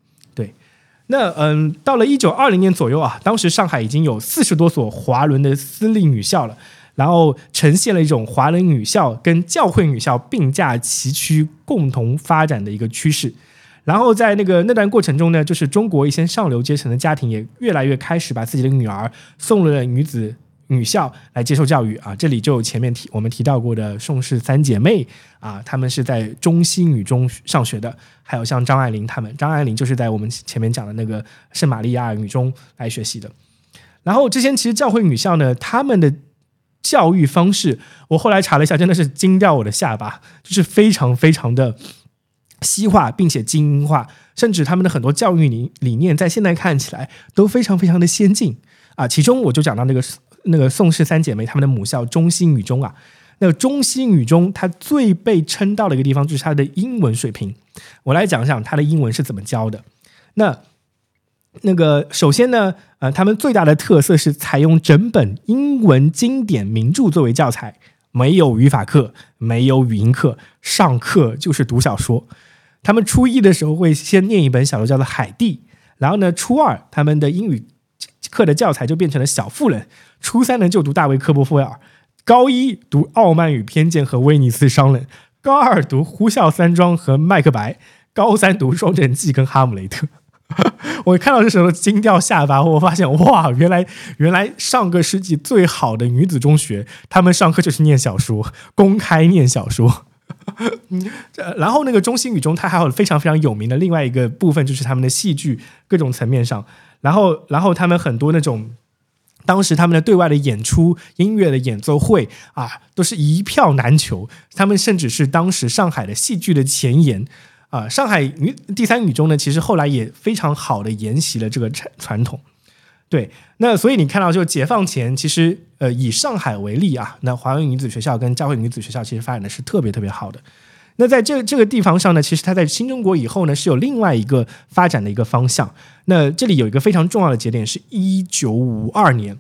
那嗯，到了一九二零年左右啊，当时上海已经有四十多所华伦的私立女校了。然后呈现了一种华伦女校跟教会女校并驾齐驱、共同发展的一个趋势。然后在那个那段过程中呢，就是中国一些上流阶层的家庭也越来越开始把自己的女儿送了女子女校来接受教育啊。这里就前面提我们提到过的宋氏三姐妹啊，她们是在中西女中上学的，还有像张爱玲她们，张爱玲就是在我们前面讲的那个圣玛利亚女中来学习的。然后这些其实教会女校呢，她们的。教育方式，我后来查了一下，真的是惊掉我的下巴，就是非常非常的西化，并且精英化，甚至他们的很多教育理理念，在现在看起来都非常非常的先进啊。其中我就讲到那个那个宋氏三姐妹，她们的母校中西女中啊，那个中西女中，它最被称道的一个地方就是它的英文水平。我来讲讲它的英文是怎么教的。那那个首先呢，呃，他们最大的特色是采用整本英文经典名著作为教材，没有语法课，没有语音课，上课就是读小说。他们初一的时候会先念一本小说叫做《海蒂》，然后呢，初二他们的英语课的教材就变成了《小妇人》，初三呢就读大卫·科波菲尔，高一读《傲慢与偏见》和《威尼斯商人》，高二读《呼啸山庄》和《麦克白》，高三读《双城记》跟《哈姆雷特》。我看到这时候惊掉下巴，我发现哇，原来原来上个世纪最好的女子中学，他们上课就是念小说，公开念小说。这然后那个中心语中，它还有非常非常有名的另外一个部分，就是他们的戏剧各种层面上。然后然后他们很多那种当时他们的对外的演出、音乐的演奏会啊，都是一票难求。他们甚至是当时上海的戏剧的前沿。啊，上海女第三女中呢，其实后来也非常好的沿袭了这个传传统。对，那所以你看到，就解放前，其实呃以上海为例啊，那华文女子学校跟教会女子学校其实发展的是特别特别好的。那在这这个地方上呢，其实它在新中国以后呢，是有另外一个发展的一个方向。那这里有一个非常重要的节点，是一九五二年。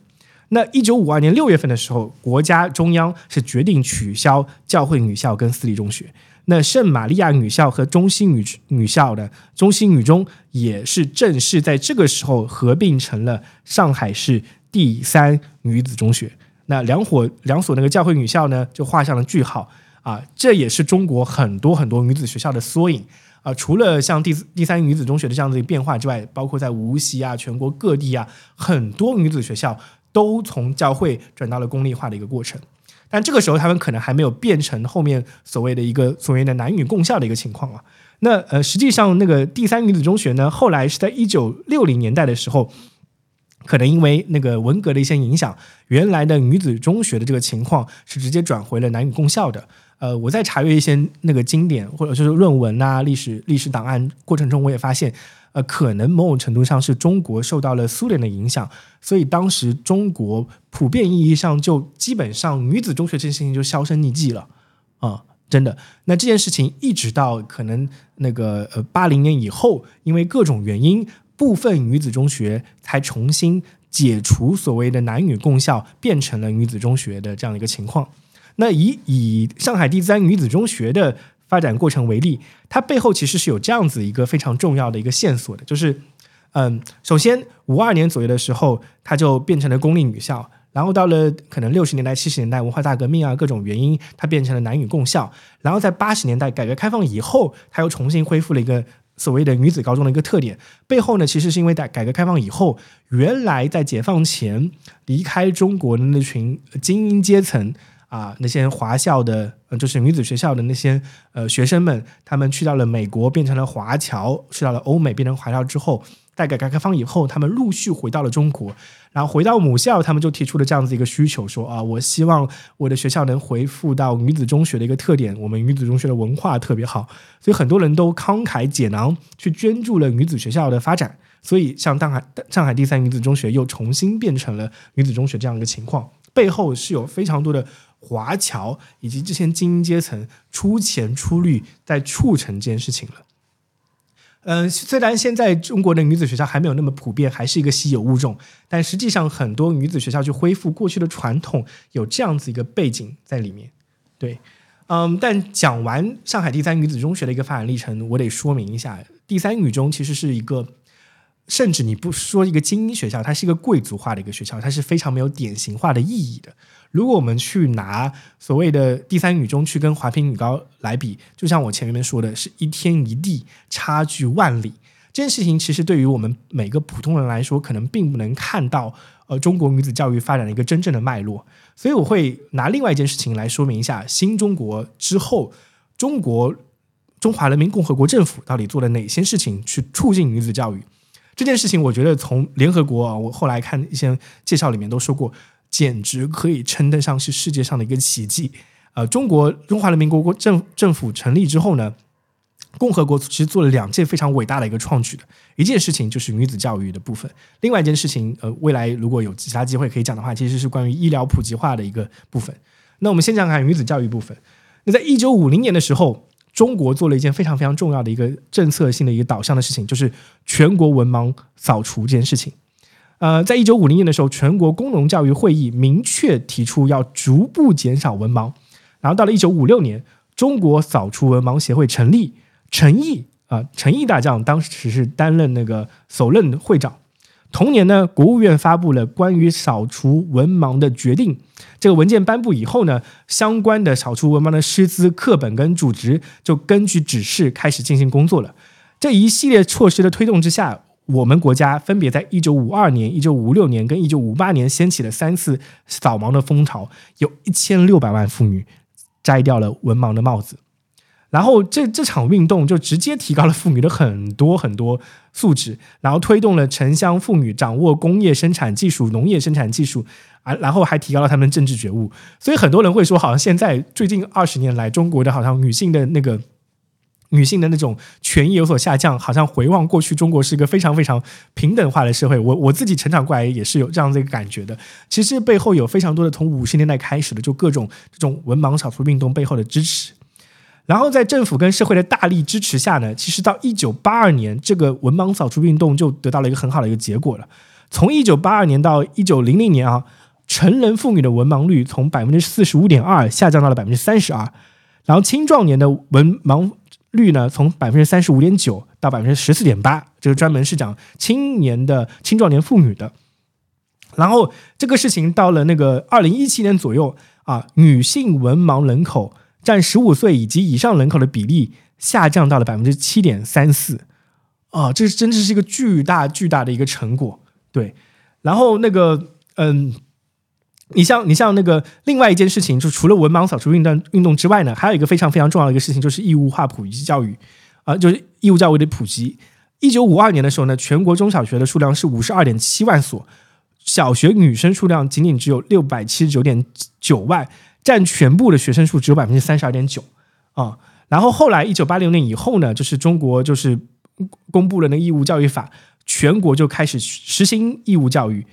那一九五二年六月份的时候，国家中央是决定取消教会女校跟私立中学。那圣玛利亚女校和中西女女校的中西女中也是正式在这个时候合并成了上海市第三女子中学。那两伙两所那个教会女校呢，就画上了句号啊！这也是中国很多很多女子学校的缩影啊！除了像第第三女子中学的这样的一个变化之外，包括在无锡啊、全国各地啊，很多女子学校都从教会转到了公立化的一个过程。但这个时候，他们可能还没有变成后面所谓的一个所谓的男女共校的一个情况啊。那呃，实际上那个第三女子中学呢，后来是在一九六零年代的时候。可能因为那个文革的一些影响，原来的女子中学的这个情况是直接转回了男女共校的。呃，我在查阅一些那个经典或者就是论文啊、历史历史档案过程中，我也发现，呃，可能某种程度上是中国受到了苏联的影响，所以当时中国普遍意义上就基本上女子中学这件事情就销声匿迹了啊，真的。那这件事情一直到可能那个呃八零年以后，因为各种原因。部分女子中学才重新解除所谓的男女共校，变成了女子中学的这样一个情况。那以以上海第三女子中学的发展过程为例，它背后其实是有这样子一个非常重要的一个线索的，就是嗯，首先五二年左右的时候，它就变成了公立女校，然后到了可能六十年代、七十年代文化大革命啊各种原因，它变成了男女共校，然后在八十年代改革开放以后，它又重新恢复了一个。所谓的女子高中的一个特点背后呢，其实是因为在改革开放以后，原来在解放前离开中国的那群精英阶层啊，那些华校的，就是女子学校的那些呃学生们，他们去到了美国，变成了华侨，去到了欧美，变成华侨之后。在改革开放以后，他们陆续回到了中国，然后回到母校，他们就提出了这样子一个需求，说啊，我希望我的学校能恢复到女子中学的一个特点，我们女子中学的文化特别好，所以很多人都慷慨解囊去捐助了女子学校的发展，所以像上海上海第三女子中学又重新变成了女子中学这样一个情况，背后是有非常多的华侨以及这些精英阶层出钱出力在促成这件事情了。嗯，虽然现在中国的女子学校还没有那么普遍，还是一个稀有物种，但实际上很多女子学校去恢复过去的传统，有这样子一个背景在里面。对，嗯，但讲完上海第三女子中学的一个发展历程，我得说明一下，第三女中其实是一个。甚至你不说一个精英学校，它是一个贵族化的一个学校，它是非常没有典型化的意义的。如果我们去拿所谓的第三女中去跟华坪女高来比，就像我前面说的，是一天一地，差距万里。这件事情其实对于我们每个普通人来说，可能并不能看到呃中国女子教育发展的一个真正的脉络。所以我会拿另外一件事情来说明一下，新中国之后，中国中华人民共和国政府到底做了哪些事情去促进女子教育。这件事情，我觉得从联合国啊，我后来看一些介绍里面都说过，简直可以称得上是世界上的一个奇迹。呃，中国中华人民共和国政政府成立之后呢，共和国其实做了两件非常伟大的一个创举的，一件事情就是女子教育的部分，另外一件事情，呃，未来如果有其他机会可以讲的话，其实是关于医疗普及化的一个部分。那我们先讲看女子教育部分。那在一九五零年的时候。中国做了一件非常非常重要的一个政策性的一个导向的事情，就是全国文盲扫除这件事情。呃，在一九五零年的时候，全国工农教育会议明确提出要逐步减少文盲。然后到了一九五六年，中国扫除文盲协会成立，陈毅啊，陈毅大将当时是担任那个首任会长。同年呢，国务院发布了关于扫除文盲的决定。这个文件颁布以后呢，相关的扫除文盲的师资、课本跟组织就根据指示开始进行工作了。这一系列措施的推动之下，我们国家分别在一九五二年、一九五六年跟一九五八年掀起了三次扫盲的风潮，有一千六百万妇女摘掉了文盲的帽子。然后这这场运动就直接提高了妇女的很多很多素质，然后推动了城乡妇女掌握工业生产技术、农业生产技术啊，然后还提高了他们政治觉悟。所以很多人会说，好像现在最近二十年来，中国的好像女性的那个女性的那种权益有所下降，好像回望过去，中国是一个非常非常平等化的社会。我我自己成长过来也是有这样的一个感觉的。其实背后有非常多的从五十年代开始的，就各种这种文盲扫除运动背后的支持。然后在政府跟社会的大力支持下呢，其实到一九八二年，这个文盲扫除运动就得到了一个很好的一个结果了。从一九八二年到一九零零年啊，成人妇女的文盲率从百分之四十五点二下降到了百分之三十二。然后青壮年的文盲率呢，从百分之三十五点九到百分之十四点八，这个专门是讲青年的青壮年妇女的。然后这个事情到了那个二零一七年左右啊，女性文盲人口占十五岁以及以上人口的比例下降到了百分之七点三四，啊，这真的是一个巨大巨大的一个成果。对，然后那个嗯，你像你像那个另外一件事情，就除了文盲扫除运动运动之外呢，还有一个非常非常重要的一个事情，就是义务化普及教育啊，就是义务教育的普及。一九五二年的时候呢，全国中小学的数量是五十二点七万所。小学女生数量仅仅只有六百七十九点九万，占全部的学生数只有百分之三十二点九啊。然后后来一九八六年以后呢，就是中国就是公布了那义务教育法，全国就开始实行义务教育。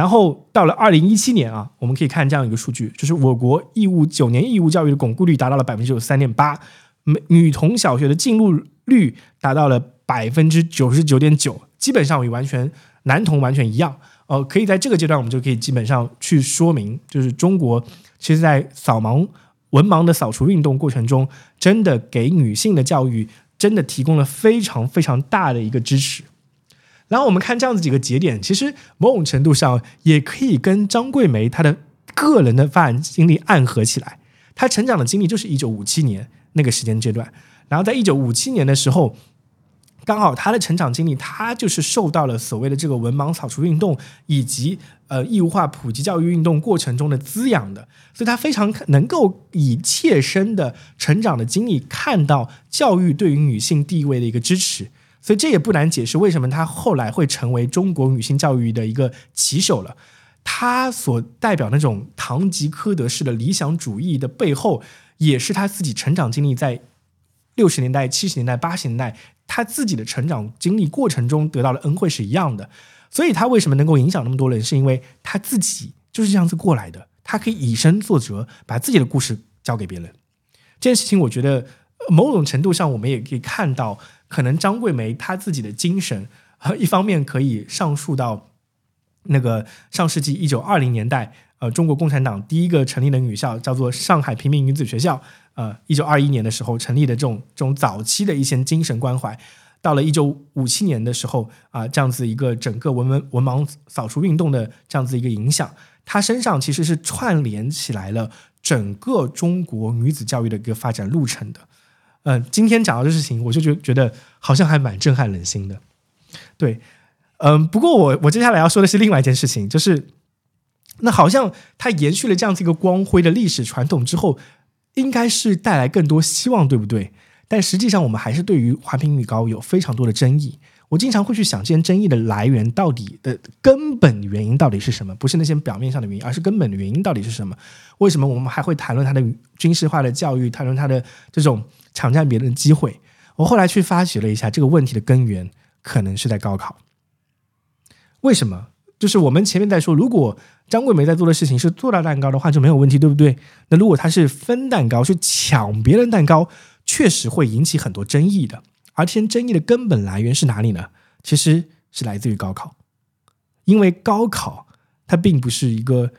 然后到了二零一七年啊，我们可以看这样一个数据，就是我国义务九年义务教育的巩固率达到了百分之九十三点八，女女童小学的进入率达到了百分之九十九点九，基本上与完全男童完全一样。呃，可以在这个阶段，我们就可以基本上去说明，就是中国其实，在扫盲文盲的扫除运动过程中，真的给女性的教育真的提供了非常非常大的一个支持。然后我们看这样子几个节点，其实某种程度上也可以跟张桂梅她的个人的发展经历暗合起来。她成长的经历就是一九五七年那个时间阶段，然后在一九五七年的时候。刚好他的成长经历，他就是受到了所谓的这个文盲扫除运动以及呃义务化普及教育运动过程中的滋养的，所以他非常能够以切身的成长的经历看到教育对于女性地位的一个支持，所以这也不难解释为什么他后来会成为中国女性教育的一个旗手了。他所代表那种堂吉诃德式的理想主义的背后，也是他自己成长经历在六十年代、七十年代、八十年代。他自己的成长经历过程中得到的恩惠是一样的，所以他为什么能够影响那么多人，是因为他自己就是这样子过来的。他可以以身作则，把自己的故事交给别人。这件事情，我觉得某种程度上，我们也可以看到，可能张桂梅她自己的精神，一方面可以上溯到那个上世纪一九二零年代，呃，中国共产党第一个成立的女校叫做上海平民女子学校。呃，一九二一年的时候成立的这种这种早期的一些精神关怀，到了一九五七年的时候啊，这样子一个整个文文文盲扫除运动的这样子一个影响，他身上其实是串联起来了整个中国女子教育的一个发展路程的。嗯，今天讲到这事情，我就觉觉得好像还蛮震撼人心的。对，嗯，不过我我接下来要说的是另外一件事情，就是那好像它延续了这样子一个光辉的历史传统之后。应该是带来更多希望，对不对？但实际上，我们还是对于华坪女高有非常多的争议。我经常会去想，这些争议的来源到底的根本原因到底是什么？不是那些表面上的原因，而是根本的原因到底是什么？为什么我们还会谈论它的军事化的教育，谈论它的这种抢占别人的机会？我后来去发掘了一下，这个问题的根源可能是在高考。为什么？就是我们前面在说，如果张桂梅在做的事情是做大蛋糕的话，就没有问题，对不对？那如果她是分蛋糕，去抢别人蛋糕，确实会引起很多争议的。而这些争议的根本来源是哪里呢？其实是来自于高考，因为高考它并不是一个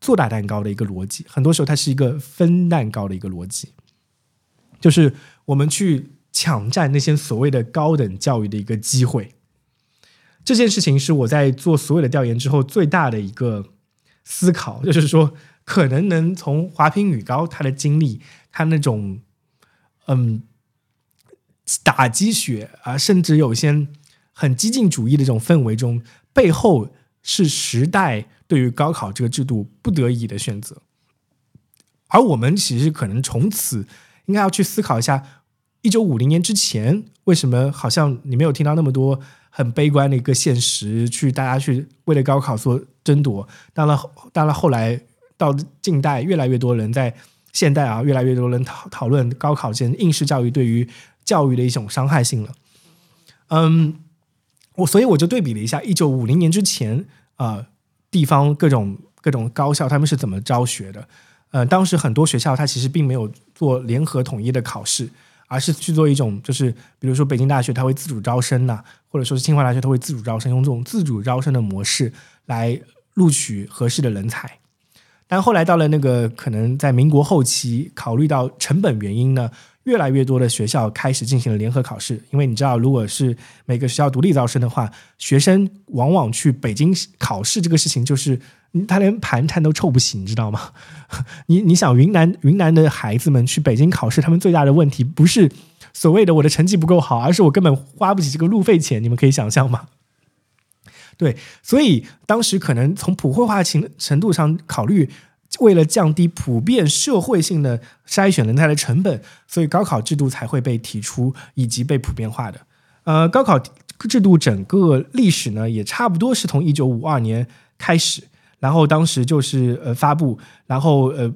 做大蛋糕的一个逻辑，很多时候它是一个分蛋糕的一个逻辑，就是我们去抢占那些所谓的高等教育的一个机会。这件事情是我在做所有的调研之后最大的一个思考，就是说，可能能从华坪女高她的经历，她那种嗯打鸡血啊，甚至有些很激进主义的这种氛围中，背后是时代对于高考这个制度不得已的选择，而我们其实可能从此应该要去思考一下，一九五零年之前为什么好像你没有听到那么多。很悲观的一个现实，去大家去为了高考做争夺。当然，当然后来到近代，越来越多人在现代啊，越来越多人讨讨论高考这应试教育对于教育的一种伤害性了。嗯，我所以我就对比了一下一九五零年之前啊，地方各种各种高校他们是怎么招学的。呃，当时很多学校它其实并没有做联合统一的考试。而是去做一种，就是比如说北京大学，它会自主招生呐，或者说是清华大学，它会自主招生，用这种自主招生的模式来录取合适的人才。但后来到了那个可能在民国后期，考虑到成本原因呢，越来越多的学校开始进行了联合考试。因为你知道，如果是每个学校独立招生的话，学生往往去北京考试这个事情，就是他连盘缠都凑不齐，你知道吗？你你想，云南云南的孩子们去北京考试，他们最大的问题不是所谓的我的成绩不够好，而是我根本花不起这个路费钱。你们可以想象吗？对，所以当时可能从普惠化程程度上考虑，为了降低普遍社会性的筛选人才的成本，所以高考制度才会被提出以及被普遍化的。呃，高考制度整个历史呢，也差不多是从一九五二年开始，然后当时就是呃发布，然后呃。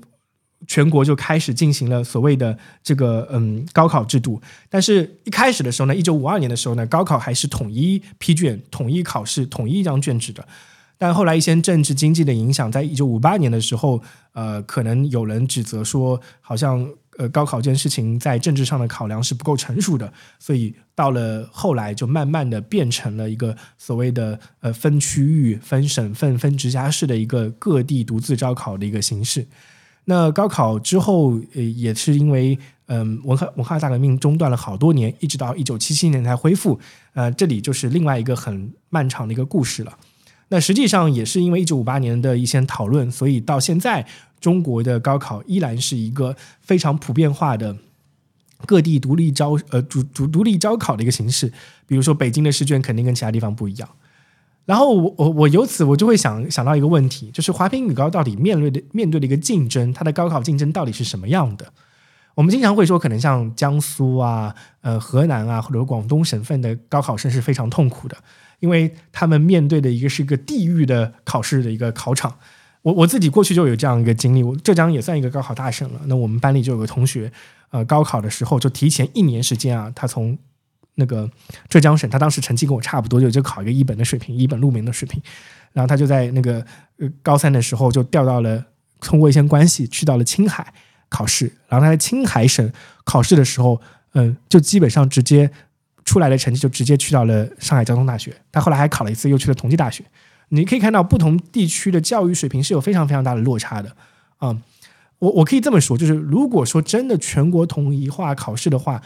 全国就开始进行了所谓的这个嗯高考制度，但是一开始的时候呢，一九五二年的时候呢，高考还是统一批卷、统一考试、统一一张卷纸的。但后来一些政治经济的影响，在一九五八年的时候，呃，可能有人指责说，好像呃高考这件事情在政治上的考量是不够成熟的，所以到了后来就慢慢的变成了一个所谓的呃分区域、分省份、分直辖市的一个各地独自招考的一个形式。那高考之后，呃，也是因为嗯文化文化大革命中断了好多年，一直到一九七七年才恢复。呃，这里就是另外一个很漫长的一个故事了。那实际上也是因为一九五八年的一些讨论，所以到现在中国的高考依然是一个非常普遍化的各地独立招呃独独独立招考的一个形式。比如说北京的试卷肯定跟其他地方不一样。然后我我我由此我就会想想到一个问题，就是华坪女高到底面对的面对的一个竞争，它的高考竞争到底是什么样的？我们经常会说，可能像江苏啊、呃河南啊或者广东省份的高考生是非常痛苦的，因为他们面对的一个是一个地域的考试的一个考场。我我自己过去就有这样一个经历，我浙江也算一个高考大省了。那我们班里就有个同学，呃，高考的时候就提前一年时间啊，他从那个浙江省，他当时成绩跟我差不多，就就考一个一本的水平，一本入名的水平。然后他就在那个呃高三的时候就调到了，通过一些关系去到了青海考试。然后他在青海省考试的时候，嗯，就基本上直接出来的成绩就直接去到了上海交通大学。他后来还考了一次，又去了同济大学。你可以看到不同地区的教育水平是有非常非常大的落差的啊、我我可以这么说，就是如果说真的全国统一化考试的话，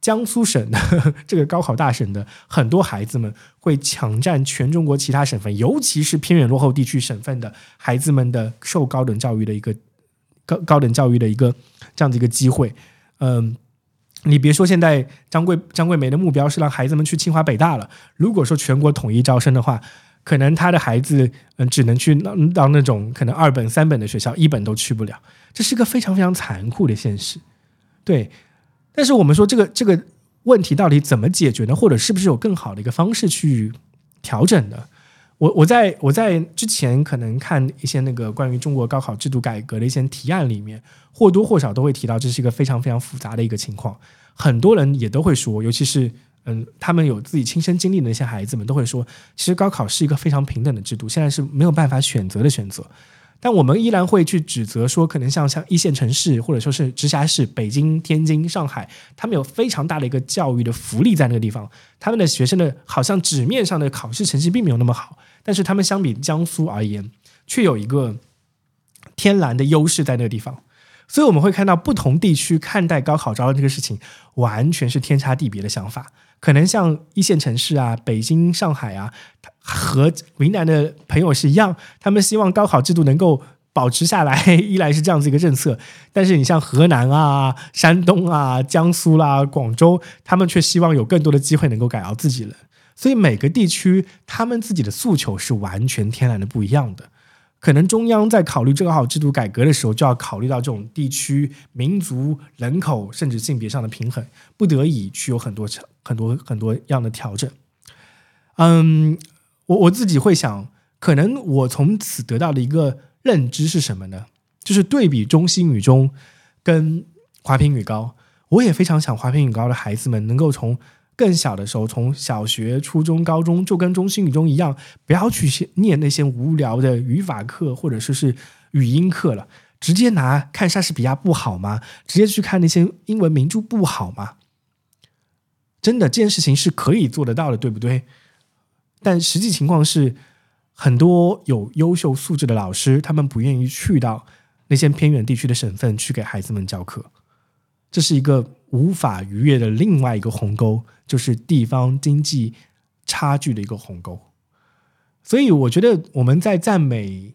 江苏省的 这个高考大省的很多孩子们会抢占全中国其他省份，尤其是偏远落后地区省份的孩子们的受高等教育的一个高高等教育的一个这样的一个机会。嗯，你别说现在张桂张桂梅的目标是让孩子们去清华北大了，如果说全国统一招生的话，可能他的孩子嗯只能去到到那种可能二本三本的学校，一本都去不了，这是一个非常非常残酷的现实。对，但是我们说这个这个问题到底怎么解决呢？或者是不是有更好的一个方式去调整的？我我在我在之前可能看一些那个关于中国高考制度改革的一些提案里面，或多或少都会提到这是一个非常非常复杂的一个情况。很多人也都会说，尤其是嗯，他们有自己亲身经历的那些孩子们都会说，其实高考是一个非常平等的制度，现在是没有办法选择的选择。但我们依然会去指责说，可能像像一线城市或者说是直辖市，北京、天津、上海，他们有非常大的一个教育的福利在那个地方，他们的学生的好像纸面上的考试成绩并没有那么好，但是他们相比江苏而言，却有一个天然的优势在那个地方。所以我们会看到不同地区看待高考招生这个事情，完全是天差地别的想法。可能像一线城市啊，北京、上海啊，和云南的朋友是一样，他们希望高考制度能够保持下来，一来是这样子一个政策。但是你像河南啊、山东啊、江苏啦、广州，他们却希望有更多的机会能够改造自己了。所以每个地区他们自己的诉求是完全天然的不一样的。可能中央在考虑这个好制度改革的时候，就要考虑到这种地区、民族、人口甚至性别上的平衡，不得已去有很多很多很多样的调整。嗯，我我自己会想，可能我从此得到的一个认知是什么呢？就是对比中西女中跟华坪女高，我也非常想华坪女高的孩子们能够从更小的时候，从小学、初中、高中就跟中心语中一样，不要去念那些无聊的语法课或者说是语音课了，直接拿看莎士比亚不好吗？直接去看那些英文名著不好吗？真的，这件事情是可以做得到的，对不对？但实际情况是，很多有优秀素质的老师，他们不愿意去到那些偏远地区的省份去给孩子们教课，这是一个无法逾越的另外一个鸿沟，就是地方经济差距的一个鸿沟。所以，我觉得我们在赞美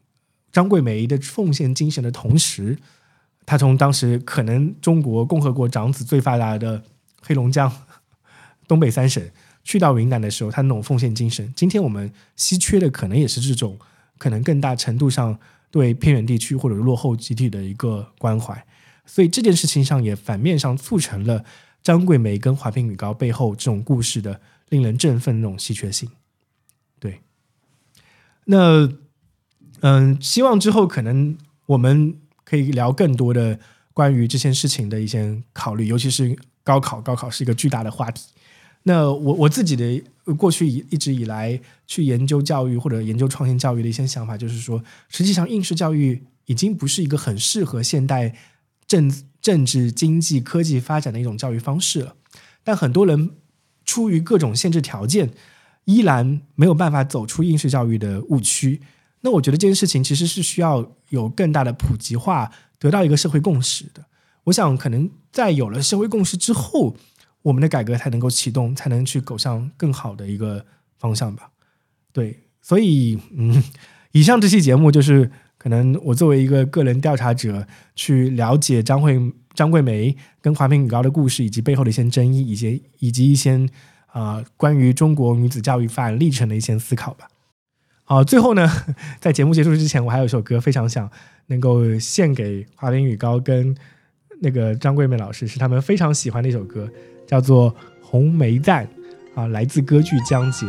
张桂梅的奉献精神的同时，她从当时可能中国共和国长子最发达的黑龙江、东北三省。去到云南的时候，他那种奉献精神，今天我们稀缺的可能也是这种可能更大程度上对偏远地区或者落后集体的一个关怀。所以这件事情上也反面上促成了张桂梅跟华坪女高背后这种故事的令人振奋那种稀缺性。对，那嗯，希望之后可能我们可以聊更多的关于这件事情的一些考虑，尤其是高考，高考是一个巨大的话题。那我我自己的过去一一直以来去研究教育或者研究创新教育的一些想法，就是说，实际上应试教育已经不是一个很适合现代政政治、经济、科技发展的一种教育方式了。但很多人出于各种限制条件，依然没有办法走出应试教育的误区。那我觉得这件事情其实是需要有更大的普及化，得到一个社会共识的。我想，可能在有了社会共识之后。我们的改革才能够启动，才能去走向更好的一个方向吧。对，所以嗯，以上这期节目就是可能我作为一个个人调查者，去了解张惠张桂梅跟华坪女高的故事，以及背后的一些争议，以及以及一些啊关于中国女子教育发展历程的一些思考吧。好，最后呢，在节目结束之前，我还有一首歌非常想能够献给华坪女高跟那个张桂梅老师，是他们非常喜欢的一首歌。叫做《红梅赞》，啊，来自歌剧《江姐》。